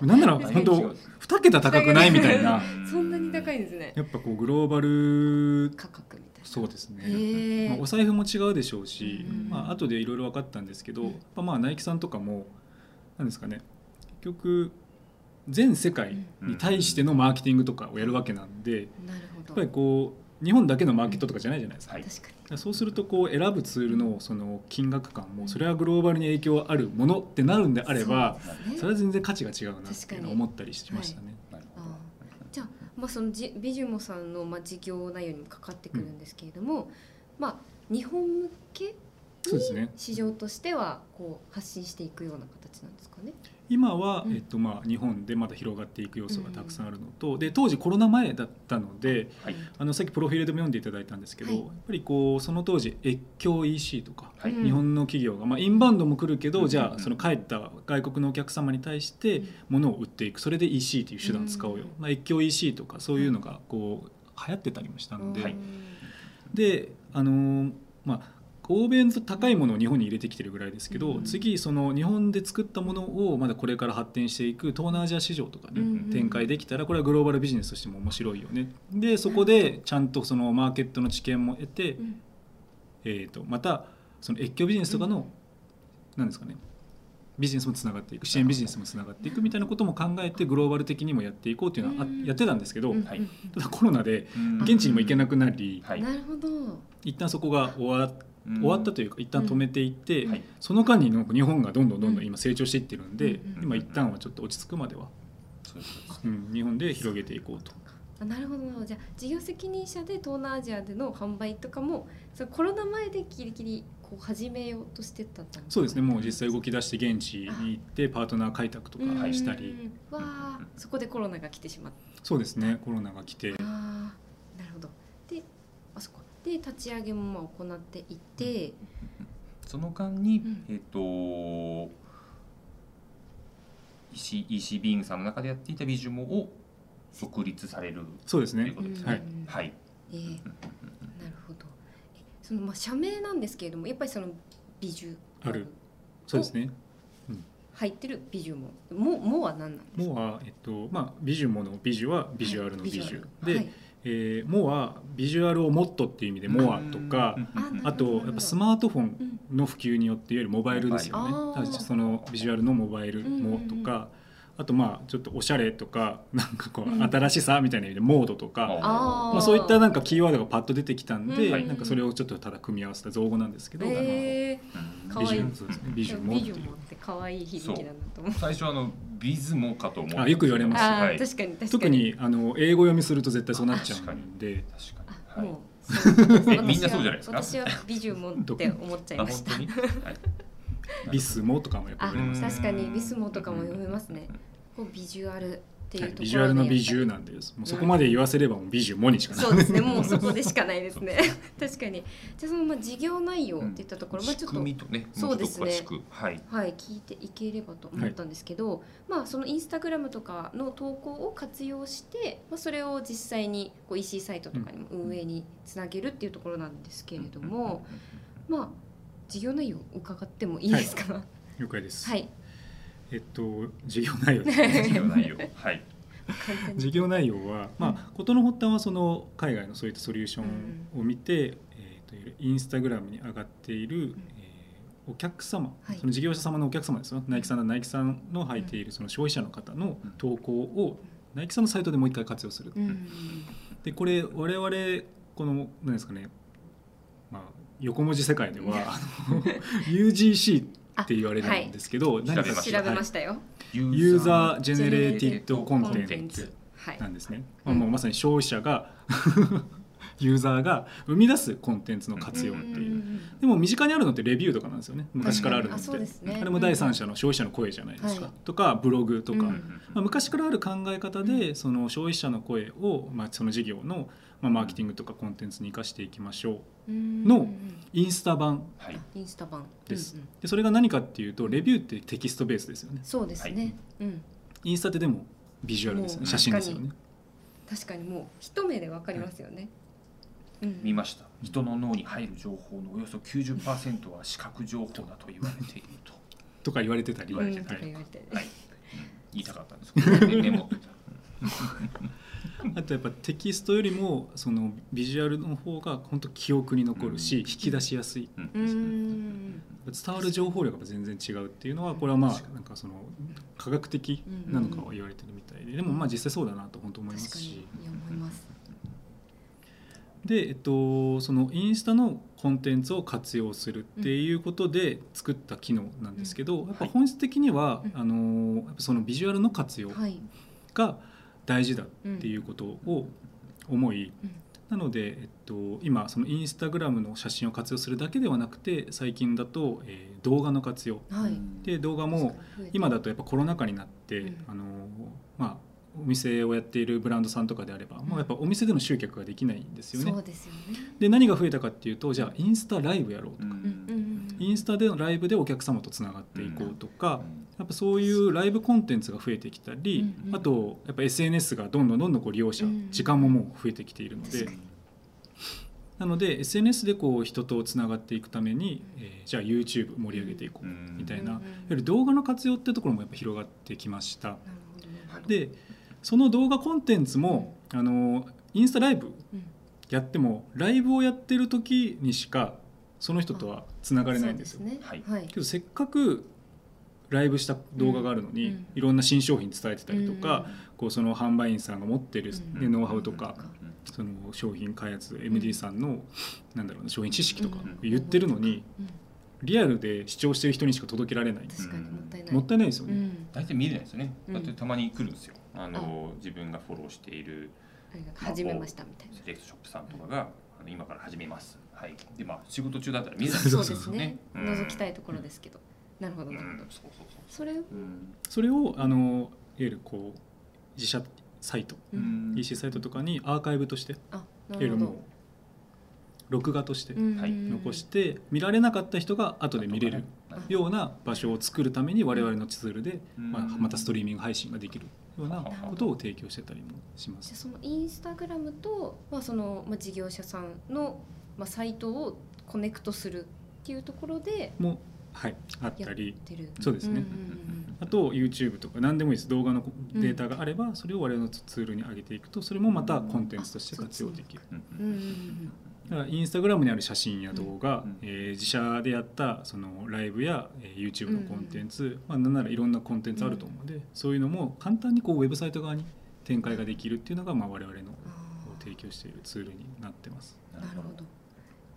あなんなら全 本当二桁高くないみたいな。そんなに高いんですね。やっぱこうグローバル価格みたいな。そうですね、へまあ、お財布も違うでしょうし、うん。まあ後でいろいろ分かったんですけど、うん。やっぱまあナイキさんとかもなんですかね結局全世界に対してのマーケティングとかをやるわけなんで、なるほど。やっぱりこう日本だけのマーケットとかじゃないじゃないですか。はい。確かにそうするとこう選ぶツールのその金額感もそれはグローバルに影響あるものってなるんであればそれは全然価値が違うなっていうのを思ったりしましたね。なるほあじゃあ、まあ、そのじビジュモさんの、まあ、事業内容にもかかってくるんですけれども、まあ、日本向けそうですね。市場としてはこう発信していくような形なんですかね。今は、うん。えっとまあ、日本でまだ広がっていく要素がたくさんあるのと、で当時コロナ前だったのでどはい。あのさっきプロフィールでも読んでいただいたんですけど、はい。やっぱりこうその当時越境 EC とか、はい。うん日本の企業が、まあ、インバウンドも来るけど、うん。じゃあその帰った外国のお客様に対して物を売っていく。それで EC という手段を使おうよ、うん。まあ、越境 EC とかそういうのがこう流行ってたりもしたので、はい。であのーまあ欧米の高いものを日本に入れてきてるぐらいですけど、うん。次その日本で作ったものをまだこれから発展していく東南アジア市場とかにうん展開できたらこれはグローバルビジネスとしても面白いよね。でそこでちゃんとそのマーケットの知見も得て、うん。えー、とまたその越境ビジネスとかの、なんですかねビジネスもつながっていく支援ビジネスもつながっていくみたいなことも考えてグローバル的にもやっていこうっていうのはやってたんですけど、ただコロナでうん。現地にも行けなくなり、はい。なるほど。一旦そこが終わうん終わったというか一旦止めていって、はい。その間になんか日本がどんどんどんどうん。ん今成長していってるんで、うん今一旦はちょっと落ち着くまでは、そうん、日本で広げていこうと。あなるほど。なるほどじゃあ事業責任者で東南アジアでの販売とかもそのコロナ前でギリギリこう始めようとしてたんですか？そうですね。もう実際動き出して現地に行ってパートナー開拓とかうん。したり、わあそこでコロナが来てしまった。そうですね。コロナが来て。あーなるほどであそこで立ち上げもまあ行って。いて、その間に、うん。えっ、と EC, EC ビーンさんの中でやっていたビジュモを独立される。そうですね。ということですね。はい。はい。えーなるほど。えそのまあ社名なんですけれどもやっぱりその美獣ある。そうですね。入ってる美獣もももは何なんですか？モは、えっとまあ、ビジュモのビジュはビジュアルのビジュ、で、はいえーモはビジュアルをもっとっていう意味でモアとか、うん。あとやっぱスマートフォンうん。の普及によっていわゆるモバイルですよね。そのビジュアルのモバイルもとか、あとまあちょっとおしゃれとか なんかこううん。新しさみたいな意味でモードとか、あー。まあ、そういったなんかキーワードがパッと出てきたんで、うんなんかそれをちょっとただ組み合わせた造語なんですけど、えうんビジュそうですねビジュー、モって可愛い響きなんだと思う。最初はあのビズモかと思うあよく言われますはい、確確かに確かに。特にあの英語読みすると絶対そうなっちゃうんで。あ、かに、はい、もう みんなそうじゃないですか？私は美獣もって思っちゃいあました。本当に、はい、ビスモとかもやっぱあ言われますね、確かにビスモとかも読めますね。こうビジュアルっていうはい、ところでビジュアルの美獣なんです。もうそこまで言わせればもう美獣モにしかなそうですね。もうそこで しかないですね。確かに。じゃあそのまあ事業内容っていったところ、まあちょっと仕組みとねそうですね。はい。はい、聞いていければと思ったんですけど、まあそのインスタグラムとかの投稿を活用して、まあ、それを実際にこう EC サイトとかにも運営につなげるっていうところなんですけれども、まあ事業内容伺ってもいいですか？了解です、はい、えっと事業内容。ですね事業内容。はい。事業内容は、まあ、事の発端はその海外のそういったソリューションを見て、えー、とインスタグラムに上がっている、えーお客様、はい。その事業者様のお客様ですよナイキさんのナイキさんの履いているその消費者の方の投稿をナイキさんのサイトでもう一回活用する、うん。でこれ我々この何ですかね、まあ、横文字世界では あの UGC って言われるんですけど、い。何か調べました。よ、ユ user generated contentsはいなんですね、うんまあ、もうまさに消費者が ユーザーが生み出すコンテンツの活用っていう、んんんでも身近にあるのってレビューとかなんですよね。昔からあるのって。うですね。あれも第三者の消費者の声じゃないですか、はいとかブログとか、うん。まあ、昔からある考え方でその消費者の声を、まあ、その事業の、まあ、マーケティングとかコンテンツに生かしていきましょう。うん。のインスタ版はい。インスタ版。です、うんうん。でそれが何かっていうとレビューってテキストベースですよね。そうですね、うん。インスタってでもビジュアルですよね。写真ですよね。確かに。もう一目でわかりますよね、うん見ました。人の脳に入る情報のおよそ90%は視覚情報だと言われていると。とか言われてたり、言われてうん。とかはい言い。言いたかったんですけどメモ あとやっぱテキストよりもそのビジュアルの方が本当記憶に残るし、うん。引き出しやすい。伝わる情報量が全然違うっていうのはこれはまあなんかその科学的なのかは言われてるみたいで。でもまあ実際そうだなと本当思いますし。で、えっと、そのインスタのコンテンツを活用するっていうことで作った機能なんですけど、やっぱ本質的には、うんあのそのビジュアルの活用はい。が大事だっていうことを思い、うん。なので、えっと、今そのインスタグラムの写真を活用するだけではなくて最近だと、えー動画の活用。はい。で動画も今だとやっぱコロナ禍になって、うん。あのまあお店をやっているブランドさんとかであれば、もうやっぱお店での集客ができないんですよね。そう。ですよね。で何が増えたかっていうとじゃあインスタライブやろうとか、インスタでのライブでお客様とつながっていこうとか、うん。やっぱそういうライブコンテンツが増えてきたり、あとやっぱ SNS がどんどんどんどんこう利用者、うん。時間ももう増えてきているので。なので SNS でこう人とつながっていくために、えーじゃあ YouTube 盛り上げていこううんみたいな、うんうんいわゆる動画の活用ってところもやっぱ広がってきました。でその動画コンテンツも、あのインスタライブうん。やってもライブをやってる時にしかその人とはつながれないんですよ。そうね。はい。はい。けどせっかくライブした動画があるのに、うん。いろんな新商品伝えてたりとか、うん。こうその販売員さんが持ってる、うん。ねノウハウとか、うん。その商品開発 MD さんの、なんだろうな商品知識とかうん。言ってるのに、うん。リアルで視聴してる人にしか届けられない、確かにもったいない。もったいないですよね。うん。大体見れないですよね、うん。だってたまに来るんですよあの自分がフォローしている始めましたみたいな。セレクトショップさんとかが、あの今から始めます。はい。でまあ仕事中だったら見れないそうでですね。うん。覗きたいところですけど。なるほどうんなるほど。そうそうそう。それを？うん。それをあのいわゆるこう自社サイト、ううんん EC サイトとかにアーカイブとしていあわなるほど。ゆるもう録画として残して見られなかった人が後で見れるような場所を作るために我々のツールで、うん。まあ、またストリーミング配信ができるようなことを提供してたりもします。じゃあそのインスタグラムと、まあそのまあ、事業者さんの、まあ、サイトをコネクトするっていうところでもはい、あっやったりそうですね、んんあと YouTube とか何でもいいです。動画のデータがあればそれを我々のツールに上げていくとそれもまたコンテンツとして活用できる。うん。うん。うん。うんだからインスタグラムにある写真や動画、うんえー自社でやったそのライブや、えー YouTube のコンテンツ、まあ、なんならいろんなコンテンツあると思うので、そういうのも簡単にこうウェブサイト側に展開ができるっていうのが、まあ、我々の提供しているツールになってます。なるほど。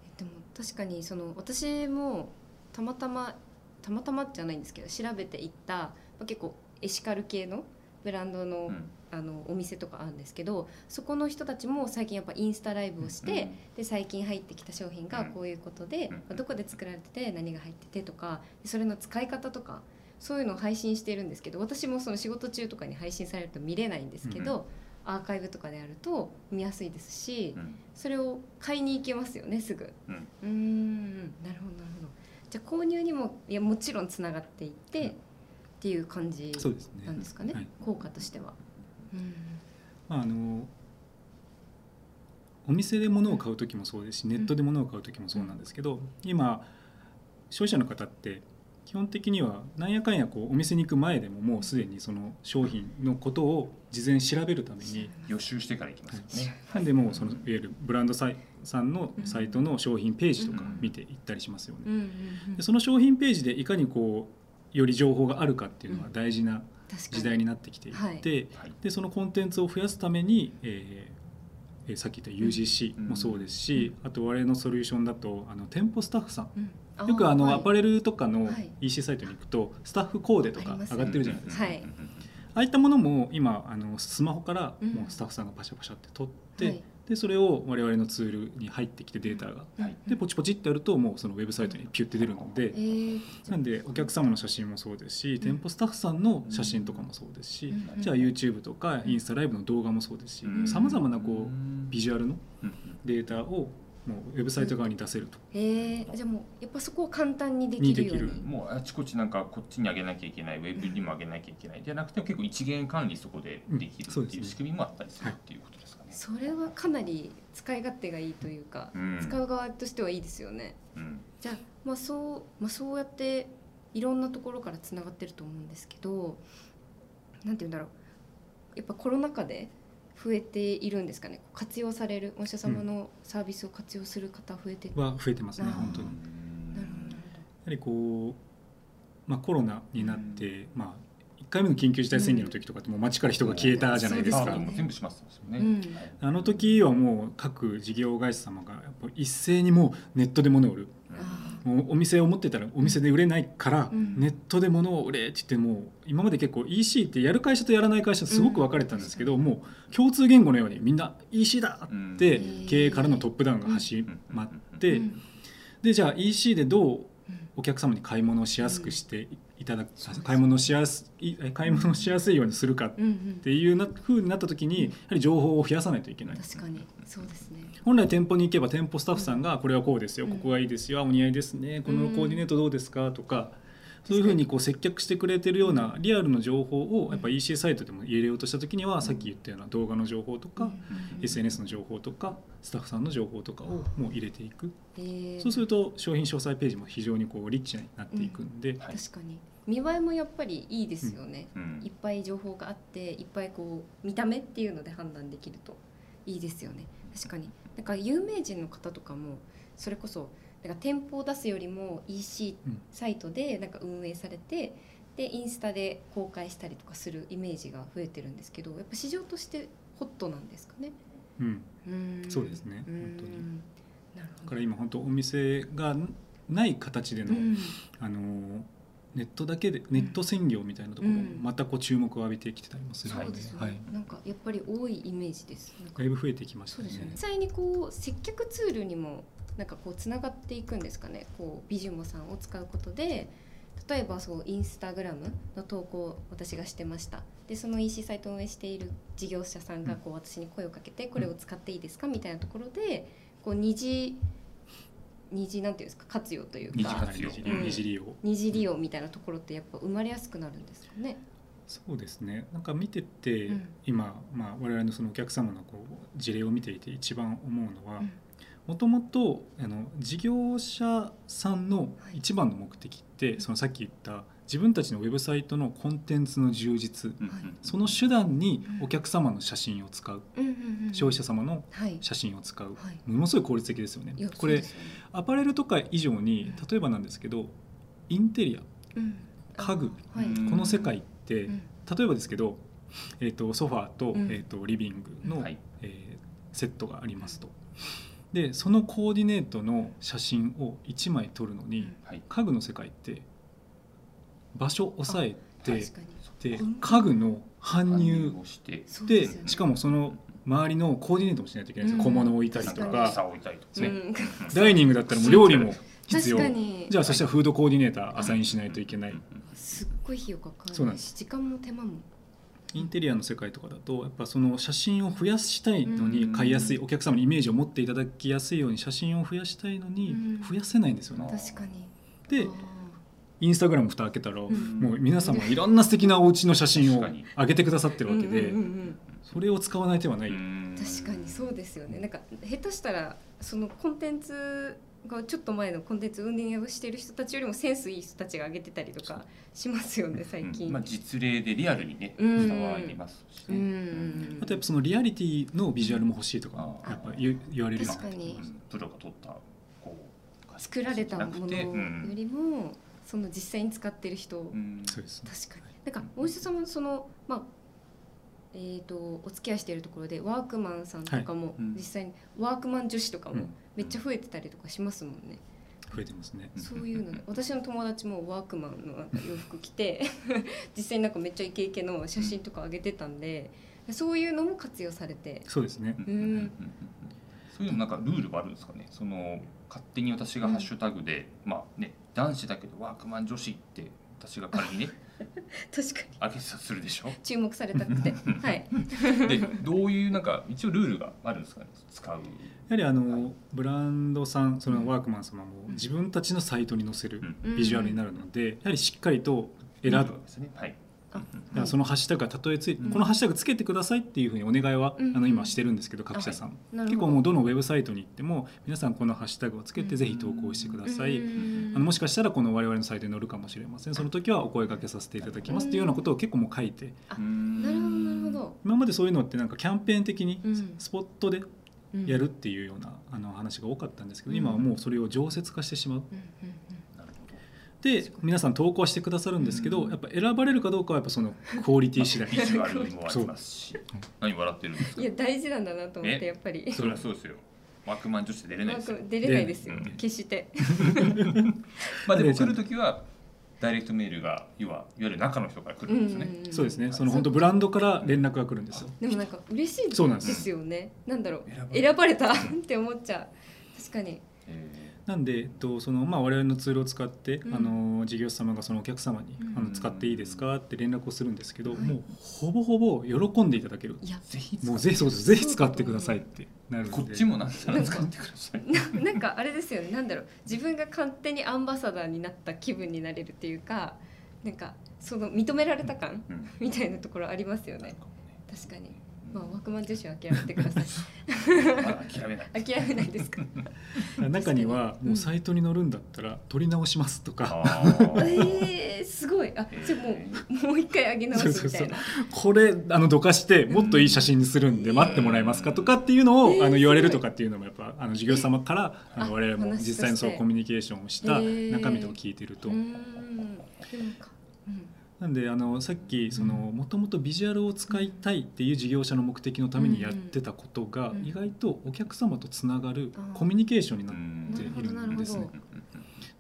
えでも確かにその私もたまたまたまたまじゃないんですけど調べていった、まあ、結構エシカル系のブランドの,、うんあのお店とかあるんですけどそこの人たちも最近やっぱインスタライブをして、で最近入ってきた商品がこういうことで、うんまあどこで作られてて何が入っててとかでそれの使い方とかそういうのを配信してるんですけど私もその仕事中とかに配信されると見れないんですけど、アーカイブとかでやると見やすいですし。うん。それを買いに行けますよねすぐ。うん。うーんなるほどなるほど。じゃあ購入にもいやもちろんつながっていって、うん。っていう感じなんですかねはい。効果としては。うんまあ、あのお店で物を買う時もそうですしネットで物を買う時もそうなんですけど、今消費者の方って基本的にはなんやかんやこうお店に行く前でももうすでにその商品のことを事前に調べるために予習してから行きますよね。なんでもうそのいわゆるブランドサイさんのサイトの商品ページとかうん。見ていったりしますよね。でその商品ページでいかにこうより情報があるかっていうのは大事な時代になってきていて、はい。はいでそのコンテンツを増やすために、えーえーさっき言った UGC もそうですし、あと我々のソリューションだとあの店舗スタッフさん。うん。よくあのはい。アパレルとかのはい。EC サイトに行くとスタッフコーデとか上がってるじゃないですか、はい。ああいったものも今あのスマホからうん。もうスタッフさんがパシャパシャって撮って、はいでそれを我々のツールに入ってきてデータが、はい。でポチポチってやるともうそのウェブサイトにピュッて出るので、えーなんでお客様の写真もそうですし、店舗スタッフさんの写真とかもそうですし、うん。じゃあ YouTube とかインスタライブの動画もそうですしうん。さまざまなこうビジュアルのうん。データをもうウェブサイト側に出せると、えーじゃあもうやっぱそこを簡単にできるように。にできる。もうあちこちなんかこっちに上げなきゃいけないウェブにも上げなきゃいけない。じゃなくて結構一元管理そこでできるっていう仕組みもあったりするっていうことですかね。それはかなり使い勝手がいいというか、うん。使う側としてはいいですよね。うん。じゃあ,、まあそうまあ、そうやっていろんなところからつながってると思うんですけどなんて言うんだろう。やっぱコロナ禍で増えているんですかね。活用されるお医者様のサービスを活用する方増えて、は増えてますね本当に。やなるほどなるはりこう、まあ、コロナになって、まあ1回目の緊急事態宣言の時とかってもう街から人が消えたじゃないですか、全部しますよね。うん。はい。あの時はもう各事業会社様がやっぱ一斉にもうネットで物を売る。あもうお店を持ってたらお店で売れないから、うん。ネットで物を売れって言ってもう今まで結構 EC ってやる会社とやらない会社すごく分かれてたんですけど、もう共通言語のようにみんな EC だってうん。経営からのトップダウンが始まって、うん。でじゃあ EC でどううん。お客様に買い物をしやすくしていただく、買い物をしやすい買い物をしやすいようにするかっうんうんていうな風になった時にやはり情報を増やさないといけない。確かにそうですね。本来店舗に行けば店舗スタッフさんがこれはこうですよ、うん。ここがいいですよあお似合いですねこのコーディネートどうですかとか、そういうふうにこう接客してくれてるようなリアルの情報をやっぱ EC サイトでも入れようとした時にはさっき言ったような動画の情報とか、SNS の情報とかスタッフさんの情報とかをもう入れていく、えー。そうすると商品詳細ページも非常にこうリッチになっていくんで、はい確かに。見栄えもやっぱりいいですよね、うん。いっぱい情報があっていっぱいこう見た目っていうので判断できるといいですよね。確かに。なんか有名人の方とかもそれこそなんか店舗を出すよりも EC うん。サイトでなんか運営されてでインスタで公開したりとかするイメージが増えてるんですけどやっぱ市場としてホットなんですかね？うん、うーん。そうですね本当に。なるほど。だから今本当お店がない形での、うん。あのネットだけでネット専業みたいなところもうん。またこう注目を浴びてきてたりもするので、そうですよね、はい、なんかやっぱり多いイメージです。だいぶ増えてきましたね。ね。実際にこう接客ツールにもなんかこうつながっていくんですかね。こうビジュモさんを使うことで、例えばそうインスタグラムの投稿を私がしてました。でその EC サイトを運営している事業者さんがこう私に声をかけてこれを使っていいですかみたいなところでこう二次二次なんていうんですか活用というか。二次活用。うん。二次利用。二次利用みたいなところってやっぱ生まれやすくなるんですよね。そうですね。なんか見てて、うん。今、まあ、我々のそのお客様のこう事例を見ていて一番思うのはうんもともとあの事業者さんのはい。一番の目的って、そのさっき言った自分たちのウェブサイトのコンテンツの充実。うんはい。その手段にお客様の写真を使う。うん消費者様のはい。写真を使う。はい。ものすごい効率的ですよね。これね。アパレルとか以上にうん。例えばなんですけどインテリアうん。家具この世界ってうん。例えばですけど、えー、とソファーと,、うん。えー、とリビングの、はい。えーセットがありますと。でそのコーディネートの写真を1枚撮るのにはい。家具の世界って場所を押さえてで家具の搬入をして。でしかもその周りのコーディネートもしないといけないんですよ、うん。小物を置いたりと確か草を置いたりとか。ね。うん。ダイニングだったらもう料理も必要。確かに。じゃあそしたらフードコーディネーターアサインしないといけない。すっごい費用かかるそうなんです。し時間も手間もインテリアの世界とかだとやっぱその写真を増やしたいのうん。に買いやすいお客様にイメージを持っていただきやすいように写真を増やしたいのにうん。増やせないんですよね。確かに。であインスタグラム蓋開けたらんもう皆様いろんな素敵なお家の写真を上げてくださってーるわけでそれを使わない手はない。うん。確かにそうですよね。なんか下手したらそのコンテンツがちょっと前のコンテンツ運営をしている人たちよりもセンスいい人たちが上げてたりとかしますよね最近、うんまあ、実例でリアルにねうん。伝わりますしうん。ね。あとやっぱそのリアリティのビジュアルも欲しいとかあやっぱ言われる確かに。うん。プロが撮ったこう作られたものようんりもその実際に使ってる人、うん。そうです。ね。確かに。なんかお医者様のそのまあえー、とお付き合いしているところでワークマンさんとかもうん。実際にワークマン女子とかもうんめっちゃ増えてたりとかしますもんね、増えてますね。うん。そういうので 私の友達もワークマンのなんか洋服着て 実際になんかめっちゃイケイケの写真とか上げてたんでそういうのも活用されて。そうですね。うん。うんうんうんそういうのなんかルールがあるんですかね。その勝手に私がハッシュタグで、まあね男子だけどワークマン女子って私が仮にね 確かに。上げたとするでしょ？注目されたくて。はい。でどういうなんか一応ルールがあるんですかね？使う。やはりあの、はい。ブランドさんそうん。のワークマン様も自分たちのサイトに載せるうん。ビジュアルになるのでやはりしっかりと選ぶ。ね。はいらそのハッシュタグがたとえつい、うん。このハッシュタグつけてくださいっていうふうにお願いは、うん。あの今してるんですけど各社さん、なるほど。結構もうどのウェブサイトに行っても皆さんこのハッシュタグをつけてうん。ぜひ投稿してください、うん。あのもしかしたらこの我々のサイトに載るかもしれません。その時はお声掛けさせていただきますっていうようなことを結構もう書いて。今までそういうのってなんかキャンペーン的にうん。スポットでうん。やるっていうようなあの話が多かったんですけどうん。今はもうそれを常設化してしまうで皆さん投稿はしてくださるんですけどうん。やっぱ選ばれるかどうかはやっぱそのクオリティ次第。ビジュアルもありますし。何笑ってるんですか？いや大事なんだなと思ってえ？やっぱり。そりゃそうですよ。ワークマン女子で出れないですよ。出れないですよ。うん。決して。まあでも来る時はダイレクトメールが要はいわゆる中の人から来るんですね、んそうですね。はいその本当ブランドから連絡が来るんですよ。でもなんか嬉しいそうなんです。よね。なんだろう。選選ばれたって思っちゃう。確かに。えなんで、えっとそのまあ、我々のツールを使って、うん。あの事業者様がそのお客様に、うん。あの使っていいですか？って連絡をするんですけど、はい。もうほぼほぼ喜んでいただけるいや。ーぜひもうぜひそうです。ぜひ使ってくださいってなるんで。こっちもなんなら使ってください。ななんかあれですよね。なんだろう。自分が勝手にアンバサダーになった気分になれるっていうかなんかその認められた感うん。みたいなところありますよね。ね。確かにまあワークマン女子は諦めてください。諦めない諦めないですか？中にはもうサイトに載るんだったら取り直しますとか、あー。えー、すごい。あじゃあもえうもう一回上げ直すみたいな。これあのどかしてもっといい写真にするんで待ってもらえますかとかっていうのを、えーあの言われるとかっていうのもやっぱあの事業者様からああの我々も実際のそうコミュニケーションをしたえー中身とか聞いてると、うー。ん。でもかうんなんであのさっきそのもともとビジュアルを使いたいっていう事業者の目的のためにやってたことが意外とお客様とつながるコミュニケーションになっうんているんですね。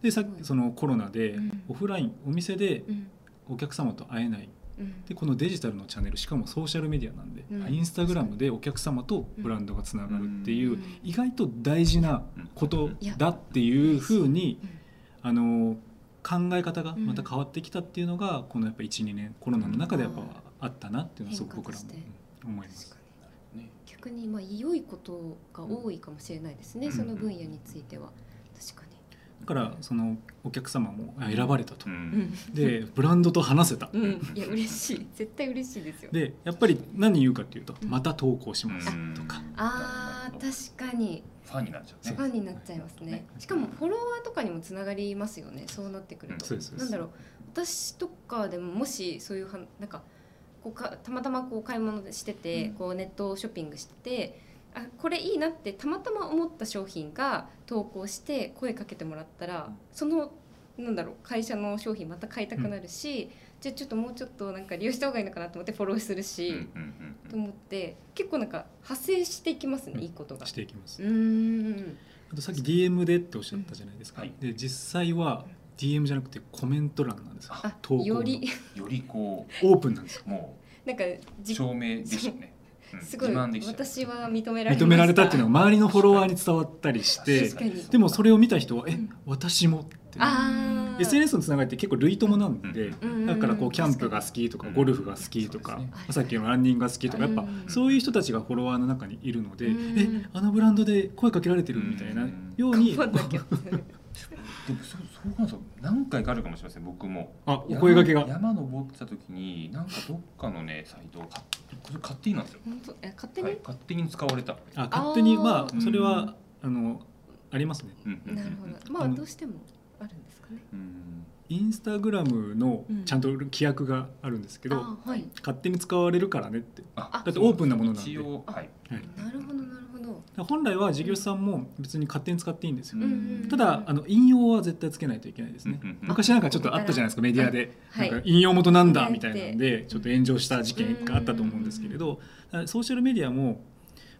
でさっきそのコロナでうん。オフラインお店でうん。お客様と会えない。うん。でこのデジタルのチャンネルしかもソーシャルメディアなんで、うん。インスタグラムでお客様とブランドがつながるっていう、うん。意外と大事なことだっていうふうに、あの考え方がまた変わってきたっていうのが、このやっぱ12年コロナの中でやっぱあったなっていうのはすごく僕らも思います。逆にまあ良いことが多いかもしれないですね、うん。その分野については。確かだからそのお客様もあ選ばれたと。う、にうん。でブランドと話せた、うん。いや嬉しい。絶対嬉しいですよ。でやっぱり何言うかっていうと「うん。また投稿します」うんとか、あー確かにファンになっちゃうね。ファンになっちゃいますね。しかもフォロワーとかにもつながりますよね。そうなってくると、そうですそうです。なんだろう。私とかでももしそういうはなんかこうかたまたまこう買い物してて、うん。こうネットショッピングしててあこれいいなってたまたま思った商品が投稿して声かけてもらったら、うん。そのなんだろう会社の商品また買いたくなるし、じゃあちょっともうちょっとなんか利用した方がいいのかなと思ってフォローするし、うんうんうんと思って結構なんか派生していきますね、うん。いいことが。し。ていきます。うーん。あとさっき DM でっておっしゃったじゃないですか、はいで実際は DM じゃなくてコメント欄なんですよ。あ投稿の。より。よりこオープンなんですよ。うもなんか証明でしたね。うん。すごい私は認められ認められたっていうのが周りのフォロワーに伝わったりしてでもそれを見た人は「えうん。私も」って。あー SNS のつながりって結構類友なんで、うんだからこうキャンプが好きとかうんゴルフが好きとかさっきのランニングが好きとかやっぱうんそういう人たちがフォロワーの中にいるのでうんえあのブランドで声かけられてる？みたいなようにでもそうそうなんですよ何回かあるかもしれません僕も。あお声掛けが。山山登ってた時になんかどっかのねサイトを買っこれ勝手になんですよ、本当？え勝手に、はい、勝手に使われた、あ勝手にまああそれはあのありますね。うんうんうんうん。なるほど。まあどうしてもあるんですかね。うん。インスタグラムのうん。ちゃんと規約があるんですけど、あはい。勝手に使われるからねって。あだってオープンなものなんで。一応はい。はい。なるほどなるほど。本来は事業者さんも別に勝手に使っていいんですよ、うん。うんただあの引用は絶対つけないといけないですね、うんうんうん。昔なんかちょっとあったじゃないですかメディアで、はい。なんか引用元なんだはいみたいなんでちょっと炎上した事件があったと思うんですけれどソーシャルメディアも、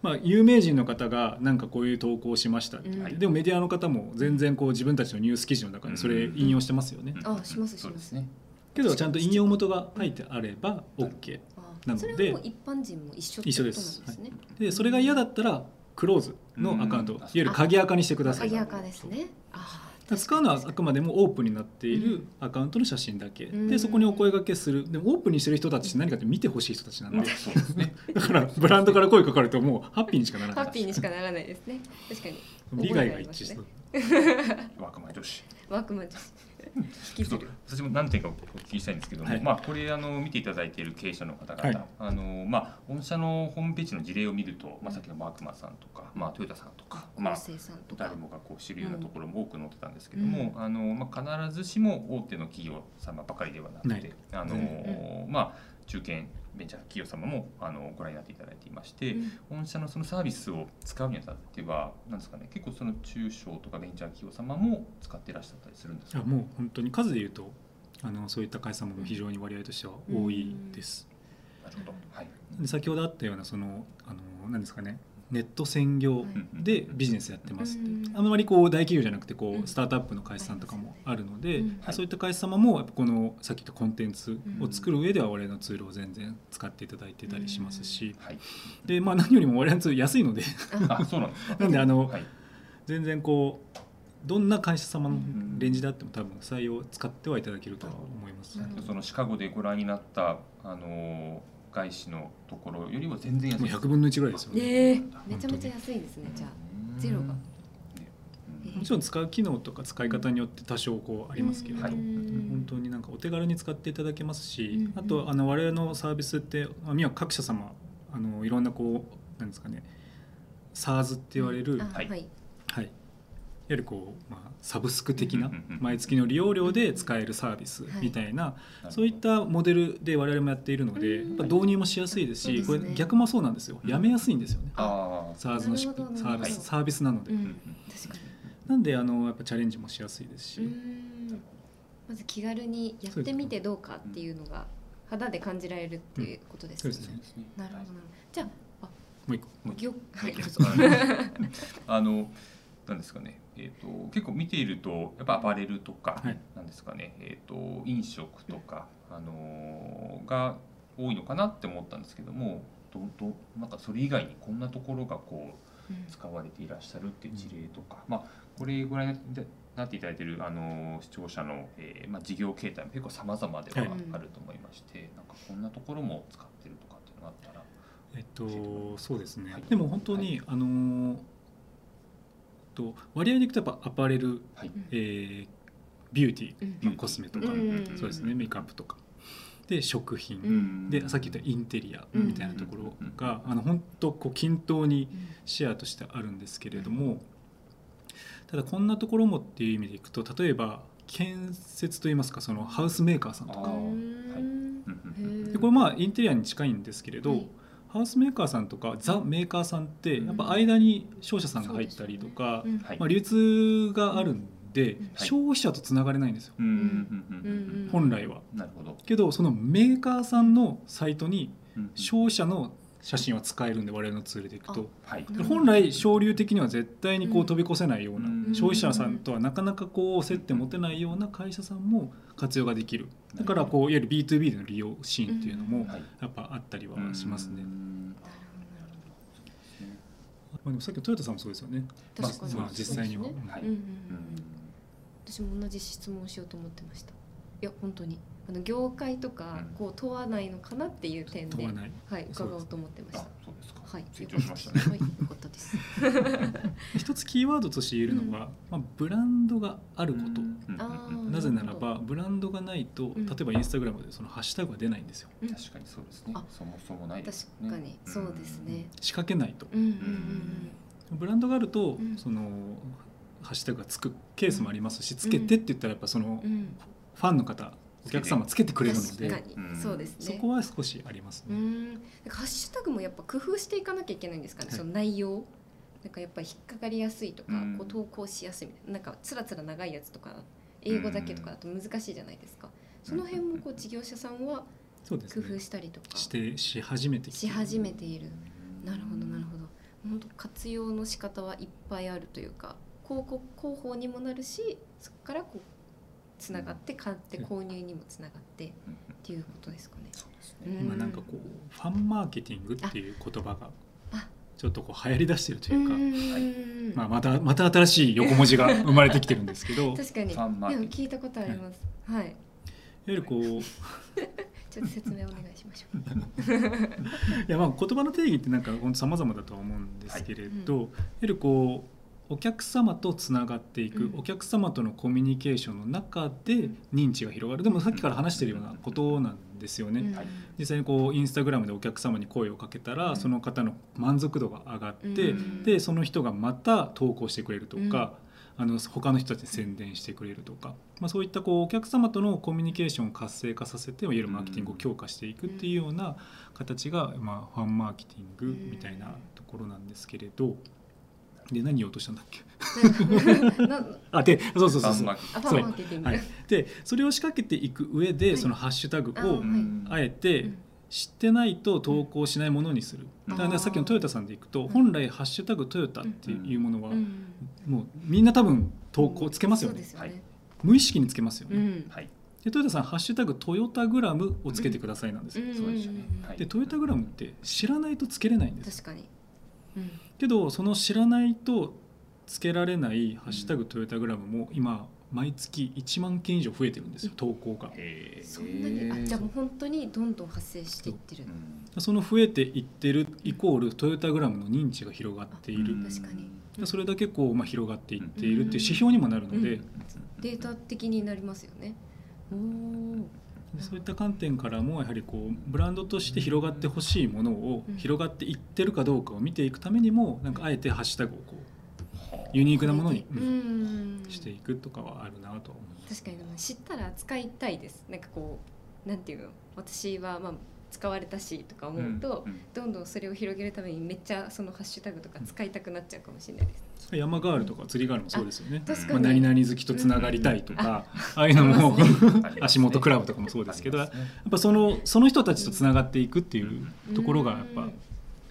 まあ、有名人の方がなんかこういう投稿をしました。って、うんでもメディアの方も全然こう自分たちのニュース記事の中でそれ引用してますよね、うん。あしますしますそうですね。けどちゃんと引用元が書いてあれば OK あなので一般人も一緒ってことなんですね。でそれが嫌だったらクローズのアカウント、うん。いわゆる鍵アカにしてください。鍵垢ですね。あ使うのはあくまでもオープンになっているアカウントの写真だけ、うん。でそこにお声掛けする。でもオープンにしてる人たちって何かって見てほしい人たちなんで、まあそうですね。だからブランドから声かかるともうハッピーにしかならない。ハッピーにしかならないですね。確かに。利害が一致する、若者女子ワークマン女子ちょっと私も何点かお聞きしたいんですけども、はい。まあこれあの見ていただいている経営者の方々、はい。あのまあ御社のホームページの事例を見ると、まあさっきのマークマンさんとか、まあトヨタさんとか、まあ昴生さんとか。誰もがこう知るようなところも多く載ってたんですけども、あのまあ、必ずしも大手の企業様ばかりではなくて、あのまあ、中堅ベンチャー企業様もあのご覧になっていただいていまして、うん。御社のそのサービスを使うにあたってはなんですかね結構その中小とかベンチャー企業様も使っていらっしゃったりするんですか？いやもう本当に数で言うとあのそういった会社様も非常に割合としては多いです、なるほど、はい。で先ほどあったようなそのあの何ですかねネット専業でビジネスやってますって、う。んあんまりこう大企業じゃなくてこうスタートアップの会社さんとかもあるので、そういった会社様もやっぱこのさっき言ったコンテンツを作る上では我々のツールを全然使っていただいてたりしますし、はい、でまあ、何よりも我々のツール安いので。なんで あの、はい。全然こうどんな会社様のレンジであっても多分採用使ってはいただけるとは思います。そのシカゴでご覧になったあの外資のところよりは全然安もいう100分の1ぐらいですよね。ねえめちゃめちゃ安いですねじゃあ。ゼロが。もちろん使う機能とか使い方によって多少こうありますけれど、はい。本当になんかお手軽に使っていただけますし、うんあとあの我々のサービスってまあ今各社様あのいろんなこうなんですかね SARS って言われる、あはいわゆるこう、まあ、サブスク的な毎月の利用料で使えるサービスみたいな、そういったモデルで我々もやっているので、うん。やっぱ導入もしやすいですし、これ逆もそうなんですよ。やめやすいんですよね、ああ SARS のサービスサービスなので、うん。うん確かに。なんであのやっぱチャレンジもしやすいですし、うん。まず気軽にやってみてどうかっていうのが肌で感じられるっていうことですね。なるほどじゃああもう一個 あのなんですかね、えー、と結構見ているとやっぱアパレルとか、はい。なんですかね、えー、と飲食とか、あのーが多いのかなって思ったんですけどもどどなんかそれ以外にこんなところがこう使われていらっしゃるっていう事例とか、まあ、これご覧になっていただいている、あのー視聴者の、えーまあ、事業形態も結構様々でははい。あると思いまして、なんかこんなところも使ってるとかっていうのがあったら。えっとそうですね、はい。でも本当に、あのーと割合でいくとやっぱアパレル、はい。えービューティーうん。ビューティーコスメとか、うん。そうですね。メイクアップとか。で食品、うん。でさっき言ったインテリアみたいなところが、あの本当こう均等にシェアとしてあるんですけれども、ただこんなところもっていう意味でいくと例えば建設といいますかそのハウスメーカーさんとか。あー。うんうんうんうん。へーでこれまあインテリアに近いんですけれど、はいハウスメーカーさんとかザ・メーカーさんってやっぱ間に商社さんが入ったりとか、うん。はい。まあ、流通があるんで、消費者とつながれないんですよ、うんうんうんうん。うん本来は。なるほど。けどそのメーカーさんのサイトにうん。消費者の写真は使えるんで我々のツールでいくと。はい。うん本来省流的には絶対にこううん飛び越せないような、うん。消費者さんとはなかなかこう接点持てないような会社さんも活用ができる。だからこういわゆる B2B での利用シーンっていうのもはい。やっぱあったりはしますね。まあ、でもさっきのトヨタさんもそうですよね。ほど確かに、まあ実際には。そうですね。はい。うんうんうん。うん。私も同じ質問をしようと思ってました。いや本当にあの業界とかうん。こう問わないのかなっていう点で、問わない？はい伺おうと思ってましあた、そうですか。はい。成長しました。ね。はいよかったです。一つキーワードとして言えるのは、まあ、ブランドがあること。なぜならばブランドがないとうん。例えばインスタグラムでそのハッシュタグが出ないんですよ。うん。確かにそうですね。あ。そもそもない。です確ね。かにそうですね。仕掛けないと。うんうんうんブランドがあると、うん。そのハッシュタグがつくケースもありますし、つけてって言ったらやっぱそのうん。ファンの方お客様つけてくれるので確かに、うん。そうですねそこは少しありますね。うん。なんかハッシュタグもやっぱ工夫していかなきゃいけないんですかね、はい。その内容。なんかやっぱり引っかかりやすいとか、うん。こう投稿しやすいみたいななんかつらつら長いやつとか英語だけとかだと難しいじゃないですか、その辺もこう事業者さんは工夫したりとか。してし始めてきてし始めている。なるほどなるほど。本当活用の仕方はいっぱいあるというか広告広報にもなるしそこからこうつながって買って購入にもつながってっていうことですかね。そうですね。うん。今なんかこうファンマーケティングっていう言葉があちょっとこう流行りだしてるというか、うん。まあ、またまた新しい横文字が生まれてきてるんですけどいわ 確かに。でも聞いたことあります。はい。ゆるこうい ちょっと説明お願いしましょう。やまあ言葉の定義ってなんか本当様々だとは思うんですけれど、はいゆるこうお客様とつながっていく、うん。お客様とのコミュニケーションの中で認知が広がる。でもさっきから話してるようなことなんですよね。うん。はい。実際にこうインスタグラムでお客様に声をかけたら、うん。その方の満足度が上がって、うん。でその人がまた投稿してくれるとか、あの他の人たちに宣伝してくれるとか、まあ、そういったこうお客様とのコミュニケーションを活性化させていわゆるマーケティングを強化していくっていうような形が、まあ、ファンマーケティングみたいなところなんですけれど。で何言おうとしたんだっけ？な あでそうそうそうそう。ファンマーケあファンマーケティング。はい、でそれを仕掛けていく上で、はい。そのハッシュタグをあえてうん知ってないと投稿しないものにする、うん。だからさっきのトヨタさんでいくとうん。本来「ハッシュタグトヨタ」っていうものは、うんもうみんな多分投稿つけますよね。よね。無意識につけますよね、うん。はい。でトヨタさん「ハッシュタグトヨタグラム」をつけてくださいなんですよ、うん。そうでしたね。はいでトヨタグラムって知らないとつけれないんです確かに。うん。けどその知らないとつけられない「ハッシュタグトヨタグラム」も今毎月1万件以上増えてるんですよ投稿が。そんなにあじゃあもう本当にどんどん発生していってる。う。ん。その増えていってるイコールトヨタグラムの認知が広がっている、確かに。でそれだけこう、まあ、広がっていっているっていう指標にもなるので、うん。データ的になりますよね。おお。でそういった観点からもやはりこうブランドとして広がってほしいものをうん広がっていってるかどうかを見ていくためにもなんかあえてハッシュタグをこうユニークなものに。していくとかはあるなとは思います。確かに知ったら使いたいですなんかこうなんていうの？私はまあ使われたしとか思うと、うんどんどんそれを広げるためにめっちゃそのハッシュタグとか使いたくなっちゃうかもしれないです。山ガールとか釣りガールもそうですよね。まあ、に、何々好きとつながりたいとか、ああいうのも足元クラブとかもそうですけど、やっぱそのその人たちとつながっていくっていうところがやっぱうん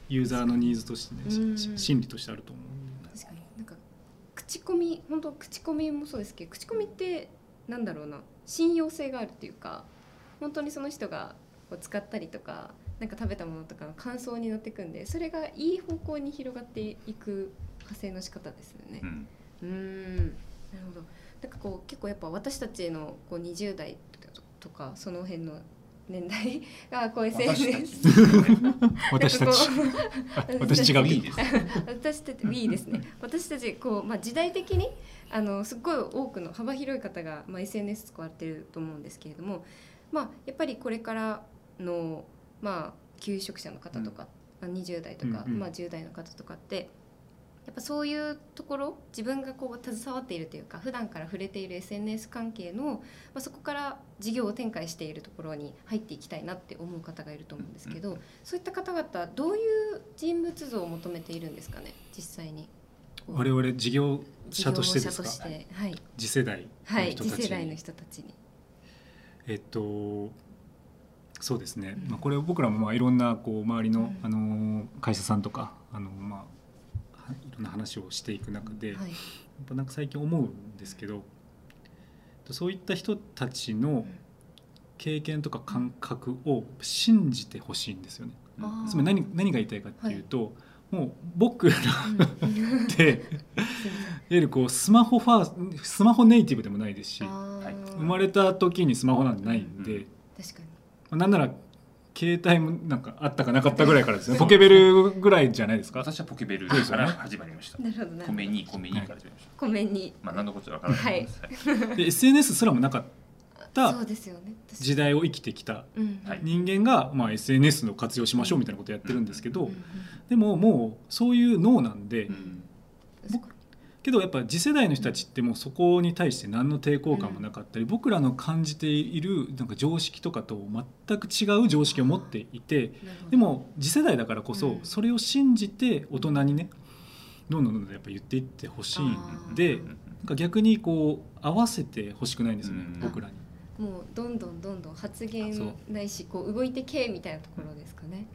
ユーザーのニーズとしてね、うん。し心理としてあると思う。確かに。なんか口コミ本当口コミもそうですけど口コミってなんだろうな。信用性があるっていうか本当にその人がこう使ったりとかなんか食べたものとかの感想に乗っていくんでそれがいい方向に広がっていく派生の仕方ですよね。うん。うーん。なるほど。なんかこう結構やっぱ私たちのこう20代とかその辺の年代 がこう私た SNS ち。私たち、あ私違う私たち B ですね。私たちこう、まあ、時代的にあのすっごい多くの幅広い方が、まあ、SNS 使われてると思うんですけれども、まあ、やっぱりこれからの、まあ、求職者の方とか、まあ20代とか、うんうん。まあ、10代の方とかってやっぱそういうところ自分がこう携わっているというか普段から触れている SNS 関係の、まあ、そこから事業を展開しているところに入っていきたいなって思う方がいると思うんですけど、そういった方々どういう人物像を求めているんですかね実際に。我々事業者としてですか？はい、次世代はい、の人たち次世代の人たちに。えっとそうですね、うん。まあ、これ僕らもまあいろんなこう周りの、うん。あの会社さんとかあの、まあ、はいろんな話をしていく中で、はい。やっぱなんか最近思うんですけどそういった人たちの経験とか感覚を信じてほしいんですよね。つまり何何が言いたいかっていうと、もう僕らうん。って いわゆるこうスマホファースマホネイティブでもないですし生まれた時にスマホなんてないんで、確かに。まあなんなら携帯もなんかあったかなかったぐらいからですね。ポケベルぐらいじゃないですか？私はポケベルから始まりました。なるほどなるほど米に米にから始まりました。ごめんに。まあ何のことかわから。ない。ですはいで SNS すらもなかったそうですよね。確か時代を生きてきた人間が、まあ、SNS の活用しましょうみたいなことをやってるんですけど、うん。うん。でももうそういう脳なんで、うん。確かけどやっぱ次世代の人たちってもうそこに対して何の抵抗感もなかったり、僕らの感じているなんか常識とかと全く違う常識を持っていてでも次世代だからこそうん。それを信じて大人にねどんどんどんどんやっぱ言っていってほしいんでうんなんか逆にこう合わせてほしくないんですよねうん。僕らに。もうどんどんどんどん発言ないしこう動いてけみたいなところですかね。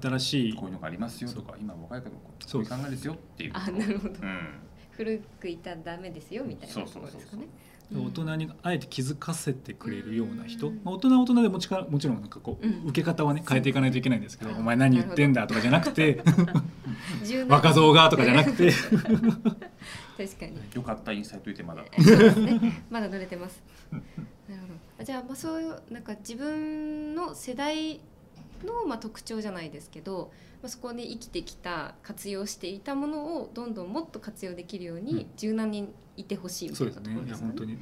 新しい。こういうのがありますよとか今若い方もこういう考えですよっていうこと。あなるほど。うん古くいたらダメですよみたいなところですかね。大人にあえて気づかせてくれるような人、うんまあ、大人は大人でもちかもちろんなんかこう、うん受け方はね変えていかないといけないんですけど「そうお前何言ってんだ」とかじゃなくて柔「軟 若造が」とかじゃなくて 確かに。よかったインサイトいてまだね。まだ乗れてます。なるほど。あじゃあまあそういうなんか自分の世代のまあ特徴じゃないですけど、まあそこで生きてきた活用していたものをどんどんもっと活用できるよううん。に柔軟にいてほしいみたいうなところですかね。いや本当に。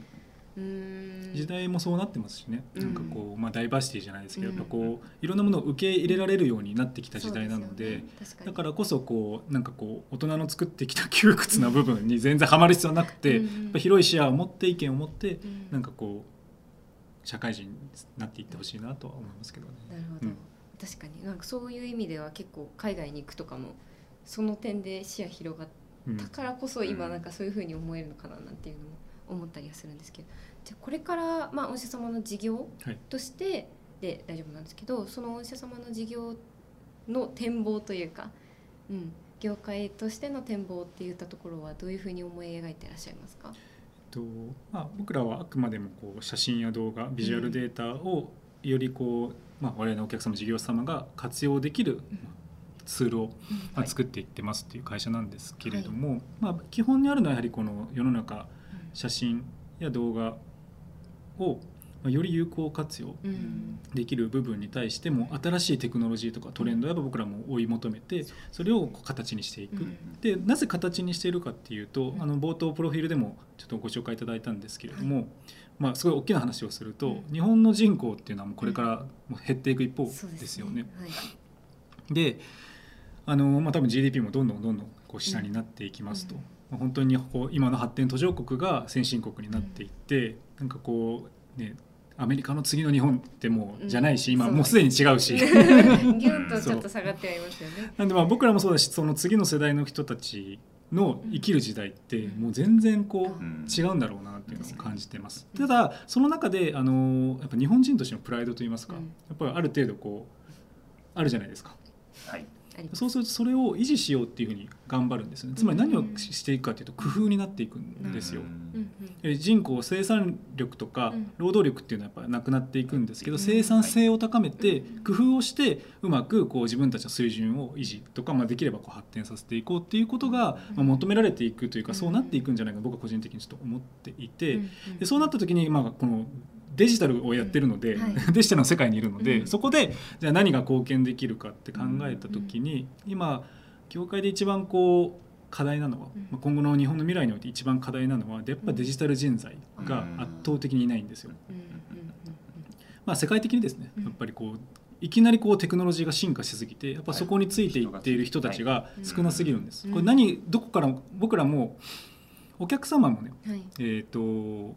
うーん。時代もそうなってますしね、うん。なんかこう、まあ、ダイバーシティじゃないですけど、うん。やっぱこういろんなものを受け入れられるようになってきた時代なので。ね。だからこそこうなんかこう大人の作ってきた窮屈な部分に全然ハマる必要なくて、うんうん。やっぱ広い視野を持って意見を持ってうん。なんかこう社会人になっていってほしいなとは思いますけどね。なるほど、うん確かに。なんかそういう意味では結構海外に行くとかもその点で視野広がっうんだからこそ今うん。なんかそういうふうに思えるのかななんていうのも思ったりはするんですけどじゃあこれからまあお医者様の事業はい。としてで大丈夫なんですけどそのお医者様の事業の展望というか、うん、業界としての展望っていったところはどういうふうに思い描いていらっしゃいますか、えっとまあ、僕らはあくまでもこう写真や動画ビジュアルデータをよりこう、まあ、我々のお客様事業者様が活用できる、まあツールを、まあ、作っていってますっていう会社なんですけれども、まあ、基本にあるのはやはりこの世の中写真や動画をまあより有効活用できる部分に対しても新しいテクノロジーとかトレンドをやっぱ僕らも追い求めてそれを形にしていく。うん。でなぜ形にしているかっていうと、うん。あの冒頭プロフィールでもちょっとご紹介いただいたんですけれども、まあ、すごい大きな話をすると、うん。日本の人口っていうのはもうこれからもう減っていく一方ですよね。はい。であの、まあ、多分 GDP もどんどんどんどんこう下になっていきますと、うん。まあ、本当にこう今の発展途上国が先進国になっていって、なんかこうねアメリカの次の日本ってもうじゃないし、今うん。そうもうすでに違うし。ギュンとちょっと下がってはいますよね。なんでまあ僕らもそうだしその次の世代の人たちの生きる時代ってもう全然こううん。違うんだろうなっていうのを感じてます。ただその中であのやっぱ日本人としてのプライドといいますか、うん。やっぱりある程度こうあるじゃないですか。はいそうするとそれを維持しようっていうふうに頑張るんですよね。つまり何をししていくかというと工夫になっていくんですよ。人口生産力とかうん。労働力っていうのはやっぱなくなっていくんですけど、うん。生産性を高めてうん。工夫をしてうまくこう自分たちの水準を維持とか、まあ、できればこう発展させていこうっていうことが、まあ、求められていくというか、うん。そうなっていくんじゃないかな僕は個人的にちょっと思っていて、でそうなった時に、まあ、このデジタルをやってるので、うんはい。デジタルの世界にいるので、うん。そこでじゃあ何が貢献できるかって考えた時に、今業界で一番こう課題なのは、うん。まあ今後の日本の未来において一番課題なのはやっぱデジタル人材が圧倒的にいないんですよ。うん。うん。まあ、世界的にですねうん。やっぱりこういきなりこうテクノロジーが進化しすぎてやっぱそこについていっている人たちが少なすぎるんです。うん。これ何どこから僕らもお客様もね、うんはい。えー、と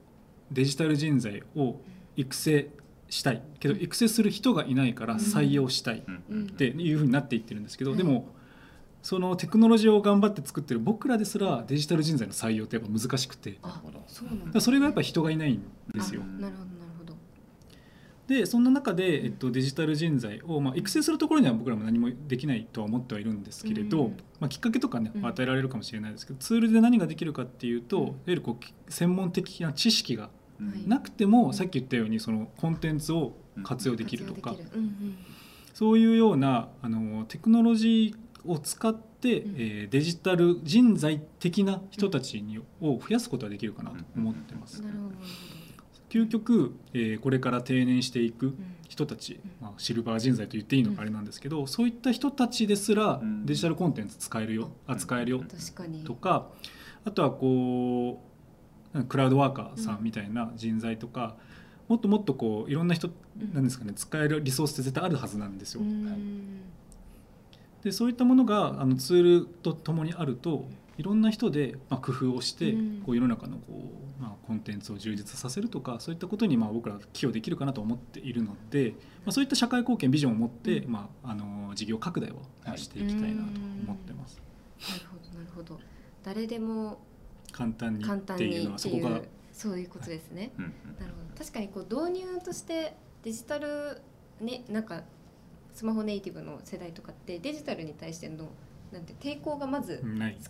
デジタル人材を育成したい。けど育成する人がいないから採用したい。っていうふうになっていってるんですけど、はいでもそのテクノロジーを頑張って作ってる僕らですらデジタル人材の採用ってやっぱ難しくて。だかあなるほどそうなんだ。らそれがやっぱ人がいないんですよ。あ。なるほど。なるほどでそんな中で、えっと、デジタル人材を、まあ、育成するところには僕らも何もできないとは思ってはいるんですけれど、うん。まあ、きっかけとかねうん。与えられるかもしれないですけど、ツールで何ができるかっていうと、うん。いわゆるこう専門的な知識がうんなくても、さっき言ったようにそのコンテンツを活用できるとか、そういうようなあのテクノロジーを使って、うん。えーデジタル人材的な人たちに、を増やすことができるかなと思ってます。究極、えーこれから定年していく人たち、うん。まあ、シルバー人材と言っていいのかあれなんですけど、そういった人たちですらうん。デジタルコンテンツ使えるよ、うん。扱えるようん確かに。とかあとはこうクラウドワーカーさんみたいな人材とか、もっともっとこういろんな人うん。なんですかね使えるリソースって絶対あるはずなんですよ。うん。でそういったものがあのツールとともにあるといろんな人で、まあ、工夫をして、うん。こう世の中のこう、まあ、コンテンツを充実させるとかそういったことにまあ僕ら寄与できるかなと思っているので、まあ、そういった社会貢献ビジョンを持って、うん。まあ、あの事業拡大をしていきたいなと思ってます。なるほどなるほど。誰でも簡単にっていうのはそこがうそういうことですね、なるほど。確かにこう導入としてデジタルねなんかスマホネイティブの世代とかってデジタルに対してのなんて抵抗がまず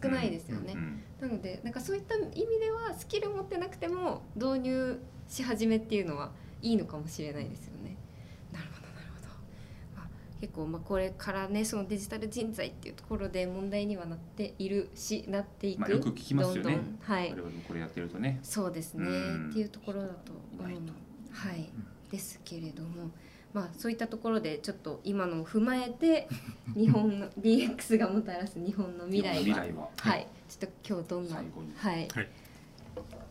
少ないですよね、うん。なのでなんかそういった意味ではスキル持ってなくても導入し始めっていうのはいいのかもしれないですよね。なるほどなるほど。まあ、結構まあこれからねそのデジタル人材っていうところで問題にはなっているしなっていく、まあよく聞きますよね。どんどん。はい。我々もこれやってるとね。そうですね。うん。っていうところだと思うはい。ですけれども。まあ、そういったところでちょっと今のを踏まえて 日本の DX がもたらす日本の未来は。未来は。はい、ちょっと今日どんなはい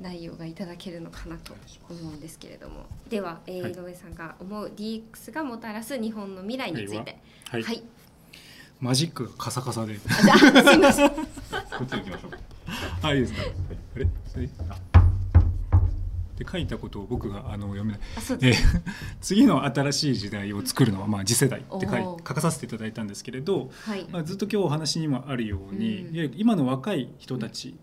内容がいただけるのかなと思うんですけれども。では、えーはい。井上さんが思う DX がもたらす日本の未来について。はい、はい、マジックがカサカサで。あじゃあすいません。こっち行きましょう。あいいですか？あれ？それあ。で書いたことを僕があの読めないえー次の新しい時代を作るのはまあ次世代って書書かさせていただいたんですけれど、はい。まあ、ずっと今日お話にもあるように、うん。今の若い人たち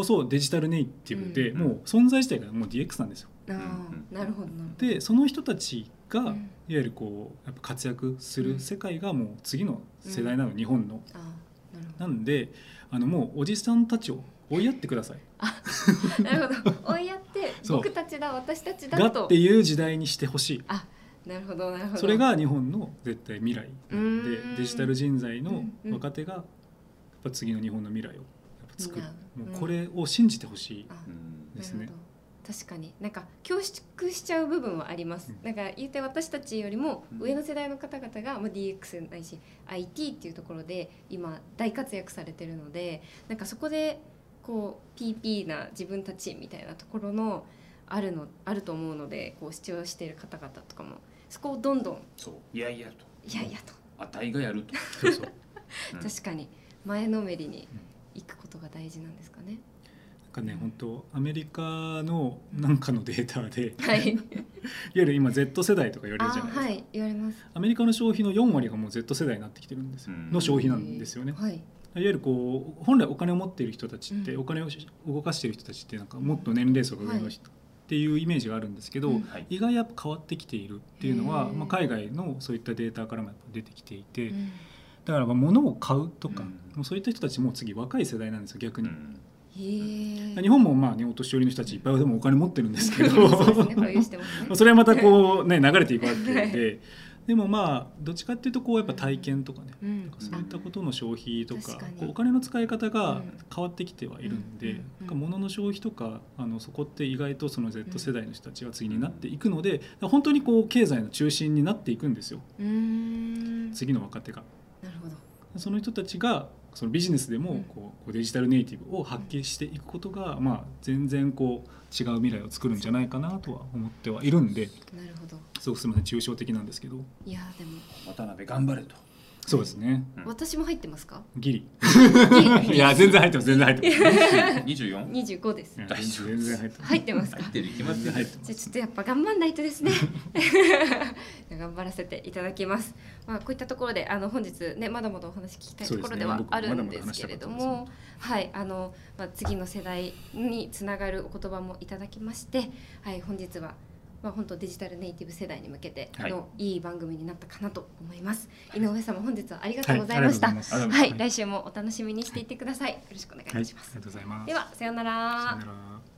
こそデジタルネイティブで、うん。もう存在自体がもう DX なんですよ。あーうん。なるほどなるほど。でその人たちが、うん。いわゆるこうやっぱ活躍する世界がもう次の世代なの、日本の。あーなるほなんであのもうおじさんたちを追いやってください。どなるほど。追いやって 僕たちだ私たちがだと。っていう時代にしてほしい。あなるほどなるほど。それが日本の絶対未来うでーん。デジタル人材の若手がやっぱ次の日本の未来を作る。もうこれを信じてほしい。あうんですね。確かに。なんか恐縮しちゃう部分はあります、うん。なんか言って私たちよりもうん。上の世代の方々が、まあ、DX ないし IT っていうところで今大活躍されてるのでなんかそこでこう PP な自分たちみたいなところのあるのあると思うのでこう視聴している方々とかもそこをどんどんそう。いやいやと。いやいやと、あたいがやると。そうそう。うん。確かに。前のめりに行くことが大事なんですかね。なんかね本当アメリカのなんかのデータでい。わはい、ゆる今 Z 世代とか言われあるじゃないですか、はい言われます。アメリカの消費の4割がもう Z 世代になってきてるんですよ、うん。の消費なんですよね、はい、いわゆるこう本来お金を持っている人たちって、うん。お金を動かしている人たちってなんかもっと年齢層が上の人っていうイメージがあるんですけど、うん。はい。意外やっぱ変わってきているっていうのは、まあ、海外のそういったデータからも出てきていて、うんだからまあ物を買うとか、うん。もうそういった人たちも次若い世代なんですよ逆に。日本もまあ、ね、お年寄りの人たちいっぱいでもお金持ってるんですけど。それはまたこうね流れていくわけで。でもまあどっちかっていうとこうやっぱ体験とかね、うん。なんかそういったことの消費とかお金の使い方がうん。変わってきてはいるんで、うん。うん。なんか物の消費とかあのそこって意外とその Z 世代の人たちが次になっていくので本当にこう経済の中心になっていくんですよ。次の若手が。その人たちがそのビジネスでうん。もこうこうデジタルネイティブを発揮していくことが、まあ、全然こう違う未来を作るんじゃないかなとは思ってはいるんで。なるほど。すごくすみません抽象的なんですけど。いやでも。渡辺頑張れとそうですね。うん。私も入ってますか？ギリ。ギいや全然入ってます全然入ってます。二十四？リ25です。大丈夫全然入ってます。入ってますか？入？ってる決まって入ってまじゃあちょっとやっぱ頑張んないとですね。頑張らせていただきます、まあ、こういったところであの本日ねまだまだお話聞きたいところではあるんですけれど話したかもはいあの、まあ、次の世代につながるお言葉もいただきまして、はい、本日はまあ、本当デジタルネイティブ世代に向けて、のいい番組になったかなと思います。井上様本日はありがとうございました。はいはい、はい来週もお楽しみにしていってください。よろしくお願いします。ありがとうございますではさようなら